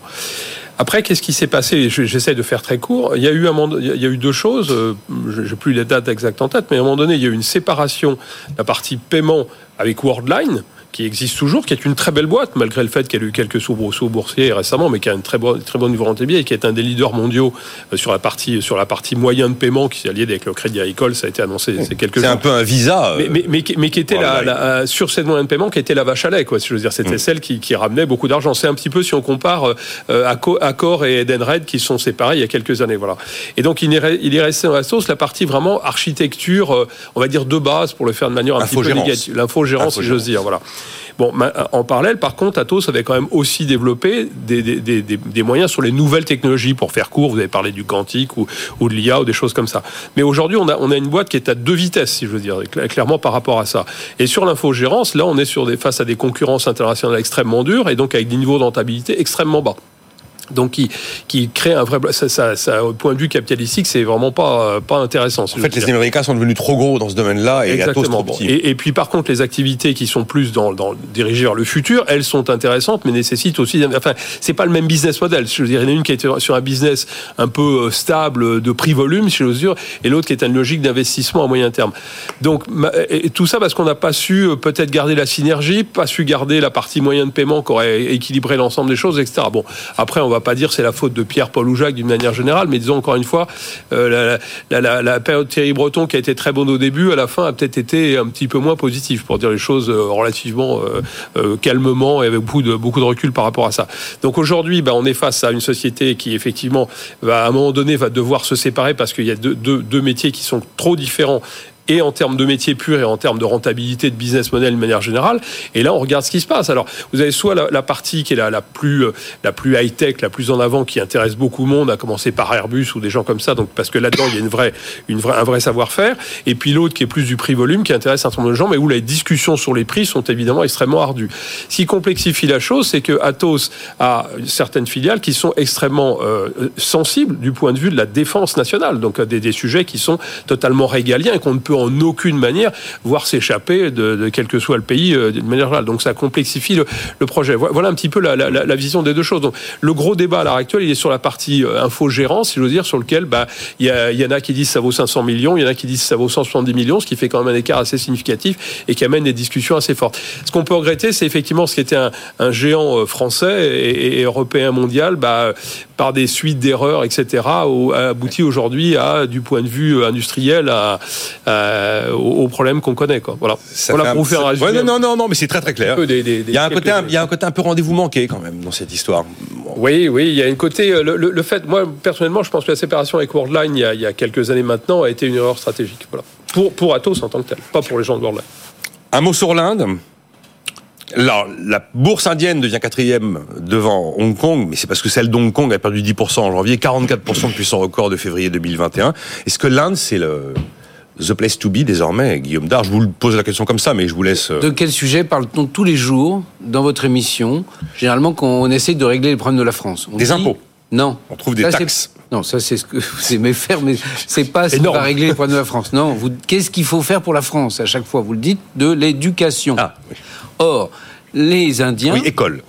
Speaker 3: Après, qu'est-ce qui s'est passé? Je- J'essaie de faire très court. Il y a eu, un moment- il y a eu deux choses. euh, Je n'ai plus les dates exactes en tête, mais à un moment donné, il y a eu une séparation de la partie paiement avec Worldline qui existe toujours, qui est une très belle boîte, malgré le fait qu'elle a eu quelques soubresauts boursiers récemment, mais qui a une très bonne, très bonne niveau rentabilité et qui est un des leaders mondiaux euh, sur la partie, sur la partie moyen de paiement qui s'est allié avec le Crédit Agricole. Ça a été annoncé c'est quelques.
Speaker 1: C'est un peu un visa.
Speaker 3: Mais, mais, mais, qui- mais qui était la, la- sur cette moyen de paiement qui était la vache à lait, quoi. Si je veux dire, c'était celle qui, qui ramenait beaucoup d'argent. C'est un petit peu si on compare euh, Acco- Accor et Edenred qui sont séparés il y a quelques années, voilà. Et donc il est, re- il est resté dans la sauce la partie vraiment architecture, euh, on va dire de base pour le faire de manière un petit peu négative, l'infogérance, si j'ose dire, voilà. Bon, en parallèle, par contre, Atos avait quand même aussi développé des, des, des, des- moyens sur les nouvelles technologies pour faire court. Vous avez parlé du quantique ou, ou de l'IA ou des choses comme ça. Mais aujourd'hui, on a, on a une boîte qui est à deux vitesses, si je veux dire, cl- clairement par rapport à ça. Et sur l'infogérance, là, on est sur des, face à des concurrences internationales extrêmement dures et donc avec des niveaux de rentabilité extrêmement bas. Donc, qui, qui crée un vrai. Ça, ça, ça, au point de vue capitalistique, c'est vraiment pas, pas intéressant.
Speaker 1: En fait, les Américains sont devenus trop gros dans ce domaine-là et
Speaker 3: Exactement.
Speaker 1: trop.
Speaker 3: Et, et puis par contre, les activités qui sont plus dans, dans dirigées vers le futur, elles sont intéressantes, mais nécessitent aussi. Enfin, c'est pas le même business model. Je veux dire, il y en a une qui est sur un business un peu euh, stable de prix volume, si j'ose dire, et l'autre qui est une logique d'investissement à moyen terme. Donc et tout ça parce qu'on n'a pas su euh, peut-être garder la synergie, pas su garder la partie moyen de paiement qui aurait équilibré l'ensemble des choses, etc. Bon, après, on va pas dire c'est la faute de Pierre, Paul ou Jacques d'une manière générale, mais disons encore une fois, euh, la, la- période Thierry Breton qui a été très bonne au début, à la fin a peut-être été un petit peu moins positive, pour dire les choses euh, relativement euh, calmement et avec beaucoup de, beaucoup de recul par rapport à ça. Donc aujourd'hui, bah, on est face à une société qui effectivement, va, à un moment donné, va devoir se séparer parce qu'il y a deux, deux- deux métiers qui sont trop différents et en termes de métier pur et en termes de rentabilité de business model de manière générale. Et là, on regarde ce qui se passe. Alors, vous avez soit la, partie qui est la, plus euh, la plus high tech, la plus en avant, qui intéresse beaucoup de monde, à commencer par Airbus ou des gens comme ça. Donc, parce que là-dedans, il y a une vraie une vraie un vrai savoir-faire. Et puis l'autre qui est plus du prix volume, qui intéresse un certain nombre de gens, mais où les discussions sur les prix sont évidemment extrêmement ardues. Ce qui complexifie la chose, c'est que Atos a certaines filiales qui sont extrêmement euh, sensibles du point de vue de la défense nationale. Donc, des, des sujets qui sont totalement régaliens et qu'on ne peut en aucune manière voir s'échapper de, quel que soit le pays euh, d'une manière générale. Donc ça complexifie le, projet. Vo- Voilà un petit peu la, vision des deux choses. Donc le gros débat à l'heure actuelle, il est sur la partie euh, infogérance, si j'ose dire, sur lequel bah il y, a- il y en a qui disent ça vaut 500 millions, il y en a qui disent ça vaut 170 millions, ce qui fait quand même un écart assez significatif et qui amène des discussions assez fortes. Ce qu'on peut regretter, c'est effectivement ce qui était un, géant euh, français et, européen mondial, bah, par des suites d'erreurs, etc., au- a abouti aujourd'hui à, du point de vue industriel, à, à- aux aux problèmes qu'on connaît. Quoi. Voilà.
Speaker 1: Ça
Speaker 3: voilà pour
Speaker 1: un-
Speaker 3: vous faire un
Speaker 1: Ouais, non, non, non, mais c'est très très clair.
Speaker 3: des- des-
Speaker 1: Il y a un côté, un- il y a un côté un peu rendez-vous manqué quand même dans cette histoire. Bon.
Speaker 3: Oui, oui, il y a une côté. euh, Le, le- le fait, moi personnellement, je pense que la séparation avec Worldline il y a, il y a quelques années maintenant a été une erreur stratégique. Voilà. Pour, pour Atos en tant que tel, pas pour les gens de Worldline.
Speaker 1: Un mot sur l'Inde. Alors, la bourse indienne devient quatrième devant Hong Kong, mais c'est parce que celle d'Hong Kong a perdu 10% en janvier, 44% depuis son record de février 2021. Est-ce que l'Inde, c'est le the place to be désormais, Guillaume Dard Je vous pose la question comme ça, mais je vous laisse. euh,
Speaker 2: De quel sujet parle-t-on tous les jours dans votre émission Généralement, quand on essaie de régler les problèmes de la France? On
Speaker 1: Des
Speaker 2: dit-
Speaker 1: impôts.
Speaker 2: Non.
Speaker 1: On trouve des
Speaker 2: Ça,
Speaker 1: taxes.
Speaker 2: Non, ça c'est ce que vous aimez faire, mais c'est pas ce qui va régler les problèmes de la France. Non, vous, qu'est-ce qu'il faut faire pour la France À chaque fois, vous le dites, de l'éducation.
Speaker 1: Ah, oui.
Speaker 2: Or, les Indiens,
Speaker 1: Oui, école.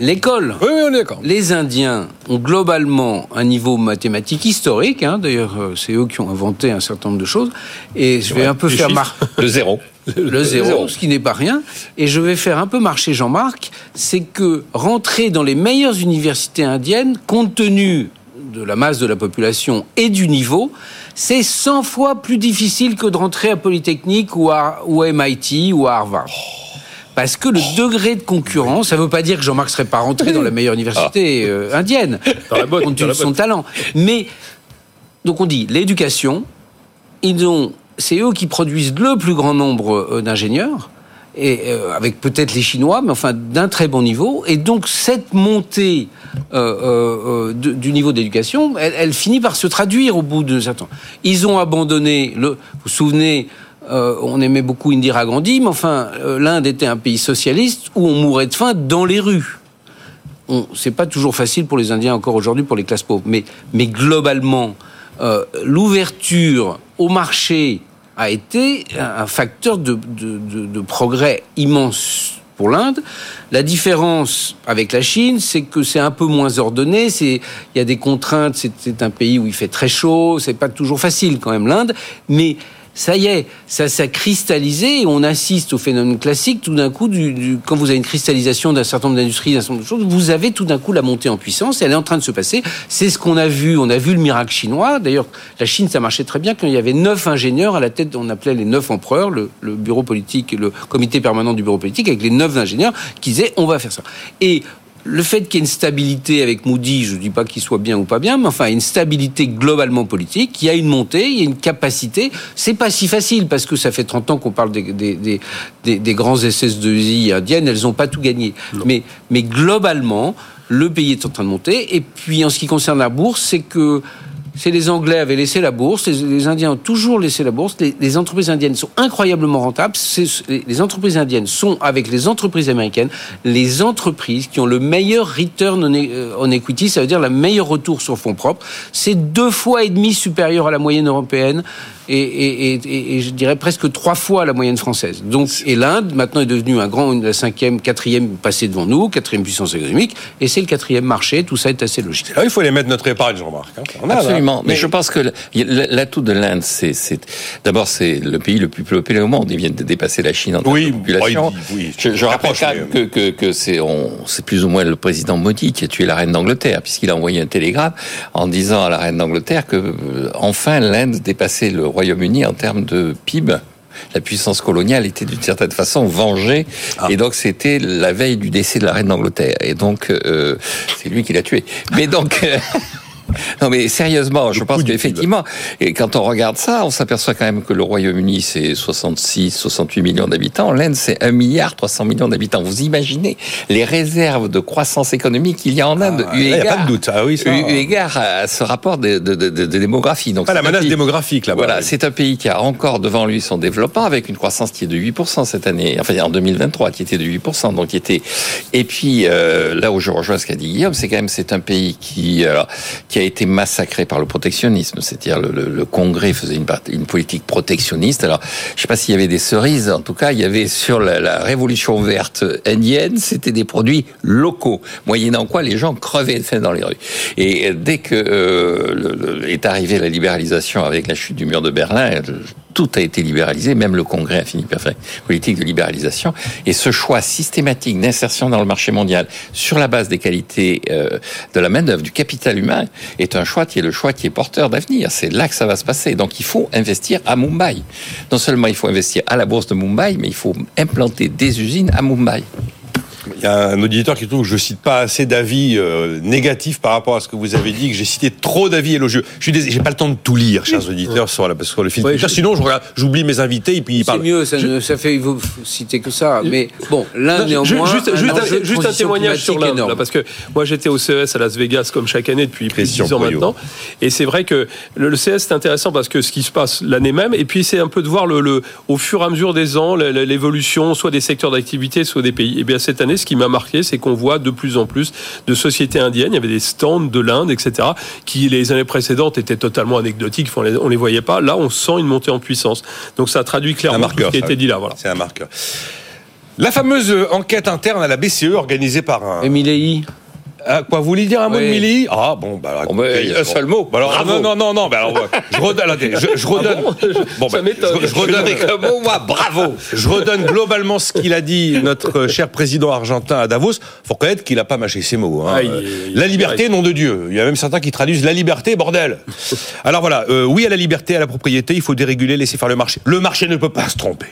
Speaker 2: l'école,
Speaker 1: Oui, oui, on est d'accord.
Speaker 2: les Indiens ont globalement un niveau mathématique historique. hein. D'ailleurs, euh, c'est eux qui ont inventé un certain nombre de choses. Et je vais un peu faire
Speaker 3: chiffres.
Speaker 2: mar-
Speaker 4: Le zéro.
Speaker 2: le zéro, ce qui n'est pas rien. Et je vais faire un peu marcher Jean-Marc, c'est que rentrer dans les meilleures universités indiennes, compte tenu de la masse de la population et du niveau, c'est 100 fois plus difficile que de rentrer à Polytechnique ou à, ou à MIT ou à Harvard. Parce que le degré de concurrence, ça ne veut pas dire que Jean-Marc serait pas rentré dans la meilleure université euh, indienne,
Speaker 3: Dans la botte,
Speaker 2: compte tenu de son talent. Mais donc on dit l'éducation, ils ont, c'est eux qui produisent le plus grand nombre euh, d'ingénieurs, et euh, avec peut-être les Chinois, mais enfin d'un très bon niveau. Et donc cette montée euh, euh, euh, de- du niveau d'éducation, elle, elle finit par se traduire au bout de certain temps. Ils ont abandonné le. Vous vous souvenez. Euh, on aimait beaucoup Indira Gandhi, mais enfin, euh, l'Inde était un pays socialiste où on mourait de faim dans les rues c'est pas toujours facile pour les Indiens encore aujourd'hui, pour les classes pauvres. Mais, globalement, euh, l'ouverture au marché a été un, facteur de, progrès immense pour l'Inde. La différence avec la Chine, c'est que c'est un peu moins ordonné. Il y a des contraintes. C'est un pays où il fait très chaud. C'est pas toujours facile quand même l'Inde, mais ça y est, ça s'est cristallisé et on assiste au phénomène classique. Tout d'un coup, quand vous avez une cristallisation d'un certain nombre d'industries, d'un certain nombre de choses, vous avez tout d'un coup la montée en puissance. Elle est en train de se passer. C'est ce qu'on a vu. On a vu le miracle chinois. D'ailleurs, la Chine, ça marchait très bien quand il y avait neuf ingénieurs à la tête. On appelait les neuf empereurs, le, le bureau politique, le comité permanent du bureau politique, avec les neuf ingénieurs qui disaient on va faire ça. Et le fait qu'il y ait une stabilité avec Moody, je ne dis pas qu'il soit bien ou pas bien, mais enfin une stabilité globalement politique, il y a une montée, il y a une capacité. C'est pas si facile parce que ça fait 30 ans qu'on parle des, des, des, des, des grands SS2I indiennes, elles n'ont pas tout gagné. Mais, mais globalement, le pays est en train de monter. Et puis en ce qui concerne la bourse, c'est que c'est les Anglais avaient laissé la bourse, les, Indiens ont toujours laissé la bourse. Les, entreprises indiennes sont incroyablement rentables. Les entreprises indiennes sont, avec les entreprises américaines, les entreprises qui ont le meilleur return on, e- euh, on equity, ça veut dire le meilleur retour sur fonds propres. C'est deux fois et demi supérieur à la moyenne européenne et, et, et, et- et je dirais presque trois fois la moyenne française. Donc, et l'Inde maintenant est devenue un grand, la cinquième, quatrième passé devant nous, quatrième puissance économique, et c'est le quatrième marché. Tout ça est assez logique.
Speaker 1: Là, il faut aller mettre notre épargne, Jean-Marc. hein. On a, là.
Speaker 4: Absolument. Mais, je pense que l'atout de l'Inde, c'est, d'abord c'est le pays le plus peuplé au monde. Ils viennent de dépasser la Chine en termes
Speaker 1: Oui,
Speaker 4: de population.
Speaker 1: oui, oui.
Speaker 4: Je, je rappelle quand même que, que, que c'est, on, c'est plus ou moins le président Modi qui a tué la reine d'Angleterre, puisqu'il a envoyé un télégramme en disant à la reine d'Angleterre que euh, enfin l'Inde dépassait le Royaume-Uni en termes de PIB. La puissance coloniale était d'une certaine façon vengée,
Speaker 1: Ah.
Speaker 4: et donc c'était la veille du décès de la reine d'Angleterre, et donc euh, c'est lui qui l'a tué. Mais donc. Non mais sérieusement, je pense qu'effectivement, et quand on regarde ça, on s'aperçoit quand même que le Royaume-Uni c'est 66, 68 millions d'habitants, l'Inde c'est 1 milliard 300 millions d'habitants. Vous imaginez les réserves de croissance économique qu'il y a en Inde,
Speaker 1: Ah,
Speaker 4: eu
Speaker 1: là, y a
Speaker 4: égard-
Speaker 1: pas de doute. Ah oui, ça-
Speaker 4: eu égard à ce rapport de, de, de, de démographie. Donc
Speaker 1: Pas la menace
Speaker 4: pays-
Speaker 1: démographique, là-bas.
Speaker 4: Voilà,
Speaker 1: oui.
Speaker 4: c'est un pays qui a encore devant lui son développement avec une croissance qui est de 8% cette année, enfin en 2023 qui était de 8%, donc qui était. Et puis euh, là où je rejoins ce qu'a dit Guillaume, c'est quand même c'est un pays qui euh, qui a été massacré par le protectionnisme, c'est-à-dire le, Congrès faisait une, une politique protectionniste. Alors je sais pas s'il y avait des cerises, en tout cas il y avait sur la, révolution verte indienne, c'était des produits locaux, moyennant quoi les gens crevaient de faim dans les rues. Et dès que euh, le- est arrivée la libéralisation avec la chute du mur de Berlin, tout a été libéralisé, même le Congrès a fini par faire politique de libéralisation. Et ce choix systématique d'insertion dans le marché mondial sur la base des qualités euh, de la main-d'œuvre, du capital humain, est un choix qui est le choix qui est porteur d'avenir. C'est là que ça va se passer. Donc il faut investir à Mumbai. Non seulement il faut investir à la bourse de Mumbai, mais il faut implanter des usines à Mumbai.
Speaker 1: Il y a un auditeur qui trouve que je cite pas assez d'avis euh, négatifs par rapport à ce que vous avez dit, que j'ai cité trop d'avis élogieux. Je suis j'ai pas le temps de tout lire, chers auditeurs, sur, la, sur le fil.
Speaker 2: Oui,
Speaker 1: Twitter.
Speaker 2: je-
Speaker 1: Sinon, j'oublie mes invités et puis ils
Speaker 2: C'est
Speaker 1: parlent.
Speaker 2: mieux, ça, ne- ça fait vous citer que ça. Mais bon, l'un néanmoins.
Speaker 3: juste,
Speaker 2: un
Speaker 3: juste, un, juste un témoignage sur l'Inde, parce que moi j'étais au CES à Las Vegas comme chaque année depuis plus de
Speaker 1: Christian
Speaker 3: 10 ans
Speaker 1: Poyot.
Speaker 3: maintenant, et c'est vrai que le, le CES c'est intéressant parce que ce qui se passe l'année même, et puis c'est un peu de voir le, le- au fur et à mesure des ans l'évolution, soit des secteurs d'activité, soit des pays. Et bien cette année, ce qui m'a marqué, c'est qu'on voit de plus en plus de sociétés indiennes. Il y avait des stands de l'Inde, etc., qui les années précédentes étaient totalement anecdotiques. On les, on les voyait pas. Là, on sent une montée en puissance. Donc ça traduit clairement
Speaker 1: marqueur.
Speaker 3: ce qui a été dit là. Voilà.
Speaker 1: C'est un marqueur. La fameuse enquête interne à la BCE organisée par un.
Speaker 2: Émilie,
Speaker 1: Ah, quoi, vous voulez dire un mot
Speaker 2: Oui.
Speaker 1: de Milly? Ah bon, bah alors,
Speaker 4: Oh,
Speaker 1: écoutez,
Speaker 4: un
Speaker 1: bon.
Speaker 4: seul mot.
Speaker 1: Bah alors,
Speaker 4: Bravo.
Speaker 1: non, non, non, non, bah alors, ouais. je redonne, je, je redonne. bon,
Speaker 3: Ça
Speaker 1: bah, je, je redonne,
Speaker 4: Avec un mot, moi, bravo.
Speaker 1: je redonne globalement ce qu'il a dit notre cher président argentin à Davos. Faut reconnaître qu'il a pas mâché ses mots. hein.
Speaker 3: Ah, il-
Speaker 1: Euh,
Speaker 3: il-
Speaker 1: la liberté, nom de Dieu. Il y a même certains qui traduisent la liberté, bordel. Alors voilà, euh, oui à la liberté, à la propriété, il faut déréguler, laisser faire le marché. Le marché ne peut pas se tromper.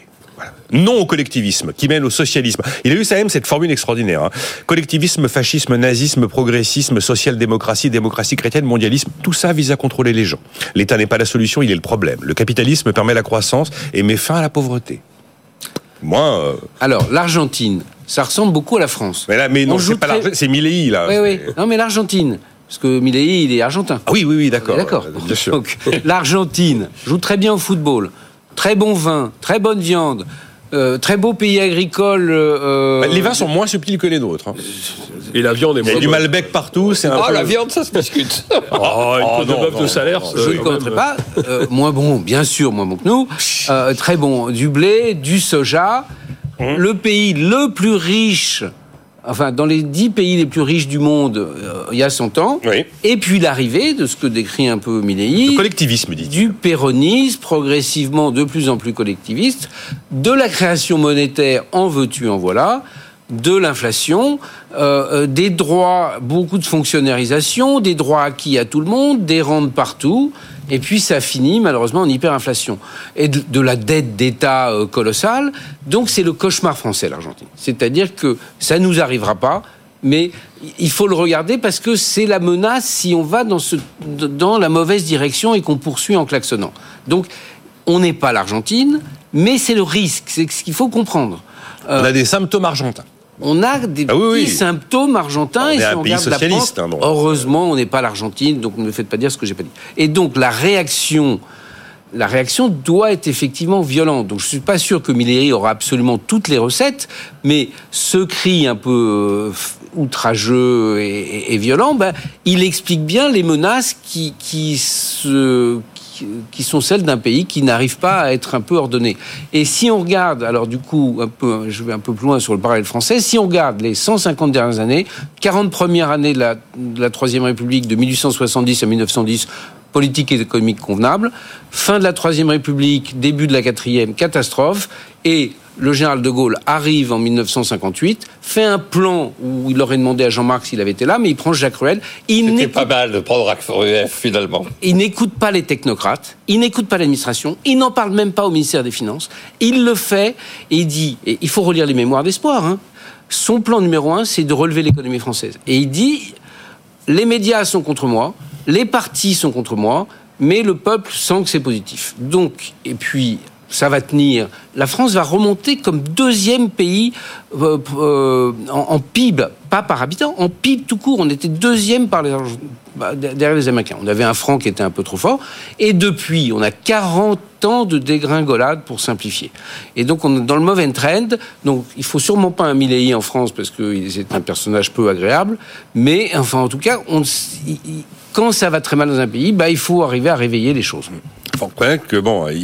Speaker 1: Non au collectivisme, qui mène au socialisme. Il a eu ça même cette formule extraordinaire. hein. Collectivisme, fascisme, nazisme, progressisme, social-démocratie, démocratie chrétienne, mondialisme, tout ça vise à contrôler les gens. L'État n'est pas la solution, il est le problème. Le capitalisme permet la croissance et met fin à la pauvreté. Moi, euh,
Speaker 2: alors l'Argentine, ça ressemble beaucoup à la France.
Speaker 1: mais là, mais non, c'est pas
Speaker 2: très-
Speaker 1: l'Argentine, c'est Milley là.
Speaker 2: Oui, oui. Non, mais l'Argentine, parce que Milei, il est argentin.
Speaker 1: Ah oui, oui, oui, d'accord.
Speaker 2: D'accord.
Speaker 1: Bien sûr.
Speaker 2: Donc, l'Argentine joue très bien au football, très bon vin, très bonne viande, euh, très beau pays agricole. euh,
Speaker 1: Bah, les vins sont moins subtils que les nôtres. hein.
Speaker 3: Et la viande est
Speaker 1: Il y a
Speaker 3: moins
Speaker 1: du. Malbec partout, c'est un
Speaker 4: Oh,
Speaker 1: peu-
Speaker 4: la viande, ça se discute.
Speaker 3: Oh, une
Speaker 1: Oh,
Speaker 3: de bœuf de salaire,
Speaker 2: je ne
Speaker 3: même.
Speaker 2: pas. Euh, moins bon, bien sûr, moins bon que nous. Euh, très bon, du blé, du soja.
Speaker 1: Hum.
Speaker 2: Le pays le plus riche enfin dans les dix pays les plus riches du monde euh, il y a 100 ans.
Speaker 1: Oui.
Speaker 2: Et puis l'arrivée de ce que décrit un peu Milley,
Speaker 1: Le collectivisme, dit
Speaker 2: du péronisme progressivement de plus en plus collectiviste, de la création monétaire en veux-tu en voilà, de l'inflation, euh, euh, des droits, beaucoup de fonctionnalisation, des droits acquis à tout le monde, des rentes partout, et puis ça finit malheureusement en hyperinflation et de, la dette d'État euh, colossale. Donc c'est le cauchemar français l'Argentine. C'est-à-dire que ça nous arrivera pas. Mais il faut le regarder parce que c'est la menace si on va dans la mauvaise direction et qu'on poursuit en klaxonnant. Donc, on n'est pas l'Argentine, mais c'est le risque, c'est ce qu'il faut comprendre.
Speaker 1: On a des symptômes argentins.
Speaker 2: On a des
Speaker 1: Ah oui,
Speaker 2: petits
Speaker 1: oui.
Speaker 2: symptômes argentins.
Speaker 1: On
Speaker 2: et
Speaker 1: est
Speaker 2: si
Speaker 1: un
Speaker 2: on
Speaker 1: pays
Speaker 2: regarde la
Speaker 1: socialiste,
Speaker 2: pente,
Speaker 1: hein, bon.
Speaker 2: Heureusement, on n'est pas l'Argentine, donc ne me faites pas dire ce que j'ai pas dit. Et donc la réaction, la réaction doit être effectivement violente. Donc je suis pas sûr que Milleri aura absolument toutes les recettes, mais ce cri un peu euh, outrageux et, et- et violent, ben, il explique bien les menaces qui, qui se qui- sont celles d'un pays qui n'arrive pas à être un peu ordonné. Et si on regarde, alors du coup, un peu, je vais un peu plus loin sur le parallèle français, si on regarde les 150 dernières années, 40 premières années de la, de la Troisième République, de 1870 à 1910, politique et économique convenable, fin de la Troisième République, début de la Quatrième, catastrophe, et le général de Gaulle arrive en 1958, fait un plan où il aurait demandé à Jean-Marc s'il avait été là, mais il prend Jacques Ruel. Il
Speaker 4: C'était
Speaker 2: n'écoute
Speaker 4: pas mal de prendre ACF finalement.
Speaker 2: il n'écoute pas les technocrates, il n'écoute pas l'administration, il n'en parle même pas au ministère des Finances. Il le fait et il dit, et il faut relire les mémoires d'espoir, hein, son plan numéro un, c'est de relever l'économie française. Et il dit, les médias sont contre moi, les partis sont contre moi, mais le peuple sent que c'est positif. Donc, et puis, ça va tenir. La France va remonter comme deuxième pays euh, euh, en, PIB, pas par habitant, en PIB tout court. On était deuxième par les, bah, derrière les Américains. On avait un franc qui était un peu trop fort. Et depuis, on a 40 ans de dégringolade pour simplifier. Et donc, on est dans le mauvais trend. Donc, il faut sûrement pas un Milley en France parce que c'est un personnage peu agréable. Mais, enfin, en tout cas, on, il- quand ça va très mal dans un pays, bah, il faut arriver à réveiller les choses.
Speaker 1: Faut reconnaître que bon, il,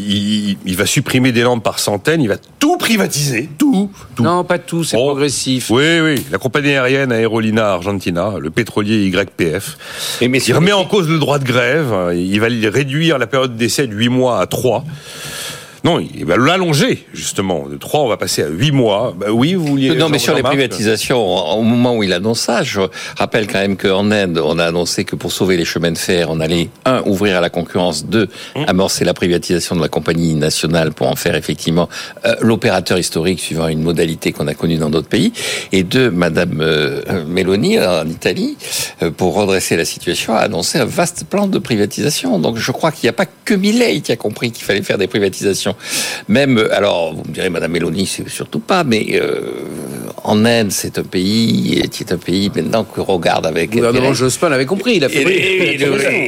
Speaker 1: il- il va supprimer des lampes par centaines, il va tout privatiser, tout, tout.
Speaker 2: Non, pas tout, c'est
Speaker 1: Oh.
Speaker 2: progressif.
Speaker 1: Oui, oui, la compagnie aérienne Aerolina Argentina, le pétrolier YPF.
Speaker 4: Et mais
Speaker 1: Il remet en cause le droit de grève, il va réduire la période d'essai de 8 mois à 3. Non, il va l'allonger, justement. De 3, on va passer à 8 mois. Bah oui, vous vouliez...
Speaker 4: Non, mais sur les privatisations, au moment où il annonce ça, je rappelle quand même qu'en Inde, on a annoncé que pour sauver les chemins de fer, on allait, un, ouvrir à la concurrence, deux, amorcer la privatisation de la compagnie nationale pour en faire effectivement euh, l'opérateur historique suivant une modalité qu'on a connue dans d'autres pays, et deux, Madame euh, Meloni, en Italie, euh, pour redresser la situation, a annoncé un vaste plan de privatisation. Donc je crois qu'il n'y a pas que Millet qui a compris qu'il fallait faire des privatisations. Même, alors, vous me direz, Madame Meloni, c'est surtout pas, mais euh, en Inde, c'est un pays qui est un pays maintenant que regarde avec.
Speaker 2: Le gouvernement. Jospin l'avait compris, il a fait.
Speaker 4: Et- et-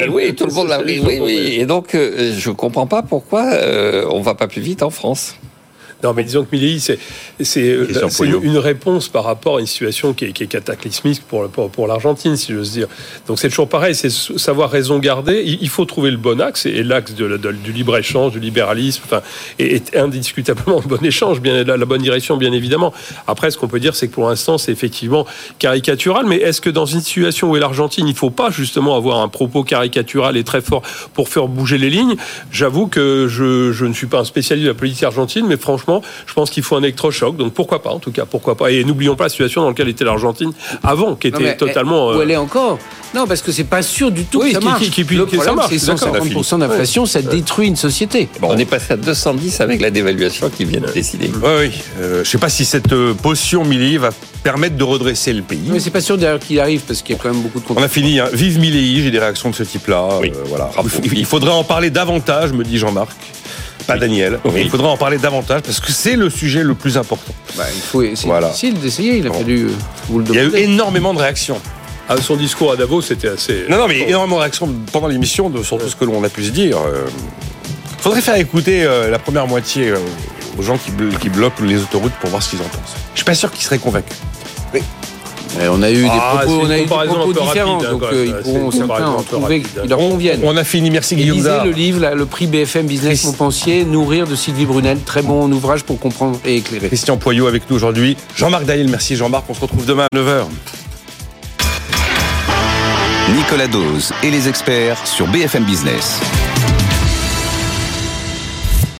Speaker 4: et- oui, tout le monde l'a oui, oui, oui. Et donc, euh, je comprends pas pourquoi euh, on va pas plus vite en France.
Speaker 3: Non, mais disons que Milley, c'est une,
Speaker 1: Polio.
Speaker 3: une réponse par rapport à une situation qui est, qui est cataclysmique pour, pour, pour l'Argentine, si j'ose dire. Donc c'est toujours pareil, c'est savoir raison garder. Il, il faut trouver le bon axe, et, et l'axe de, la- de- du libre-échange, du libéralisme, enfin, est, est indiscutablement le bon échange, bien, la, la bonne direction, bien évidemment. Après, ce qu'on peut dire, c'est que pour l'instant, c'est effectivement caricatural, mais est-ce que dans une situation où est l'Argentine, il ne faut pas justement avoir un propos caricatural et très fort pour faire bouger les lignes? J'avoue que je, je ne suis pas un spécialiste de la politique argentine, mais franchement, je pense qu'il faut un électrochoc. Donc pourquoi pas, en tout cas, pourquoi pas. Et n'oublions pas la situation dans laquelle était l'Argentine avant, qui
Speaker 2: Non,
Speaker 3: était
Speaker 2: mais,
Speaker 3: totalement.
Speaker 2: eh, Où
Speaker 3: euh,
Speaker 2: elle est encore? Non, parce que c'est pas sûr du tout
Speaker 3: Oui,
Speaker 2: que ça
Speaker 3: qui-
Speaker 2: marche.
Speaker 3: qui- qui-
Speaker 2: le
Speaker 3: que ça
Speaker 2: problème,
Speaker 3: marche,
Speaker 2: c'est
Speaker 3: je suis d'accord.
Speaker 2: 150% d'inflation, ça détruit une société.
Speaker 4: On est passé à 210 avec la dévaluation qu'ils viennent de décider.
Speaker 1: Oui, oui. Euh, je sais pas si cette euh, potion Milei va permettre de redresser le pays.
Speaker 2: Mais c'est pas sûr d'ailleurs qu'il arrive parce qu'il y a quand même beaucoup de
Speaker 1: On a fini. Hein. Vive Milei, j'ai des réactions de ce type-là.
Speaker 4: Oui.
Speaker 1: Euh, voilà. Il faudrait en parler davantage, me dit Jean-Marc. Pas Daniel.
Speaker 4: Oui.
Speaker 1: Il faudrait en parler davantage parce que c'est le sujet le plus important.
Speaker 2: Bah, il faut, c'est
Speaker 1: Voilà.
Speaker 2: difficile d'essayer. Il a
Speaker 1: Bon.
Speaker 2: fallu euh, vous le
Speaker 1: Il y a eu
Speaker 2: demander.
Speaker 1: énormément de réactions.
Speaker 3: à son discours à Davos, c'était assez.
Speaker 1: Non, non, mais énormément de réactions pendant l'émission de- sur tout ce que l'on a pu se dire. Euh, faudrait faire écouter euh, la première moitié aux gens qui, blo- qui bloquent les autoroutes pour voir ce qu'ils en pensent. Je suis pas sûr qu'ils seraient convaincus.
Speaker 2: Et on a eu des
Speaker 3: Ah,
Speaker 2: propos, on a eu des différents,
Speaker 3: rapide, hein,
Speaker 2: donc
Speaker 3: quoi.
Speaker 2: euh, ils pourront certains en trouver qui leur conviennent.
Speaker 1: On a fini, merci Guillaume
Speaker 2: lisez le livre, là, le prix BFM Business
Speaker 1: Christ-
Speaker 2: Montpensier, Nourrir de Sylvie Brunel. Très bon ouvrage pour comprendre et éclairer.
Speaker 1: Christian Poyot avec nous aujourd'hui. Jean-Marc Daïl, merci Jean-Marc. On se retrouve demain à 9h.
Speaker 5: Nicolas Dose et les experts sur BFM Business.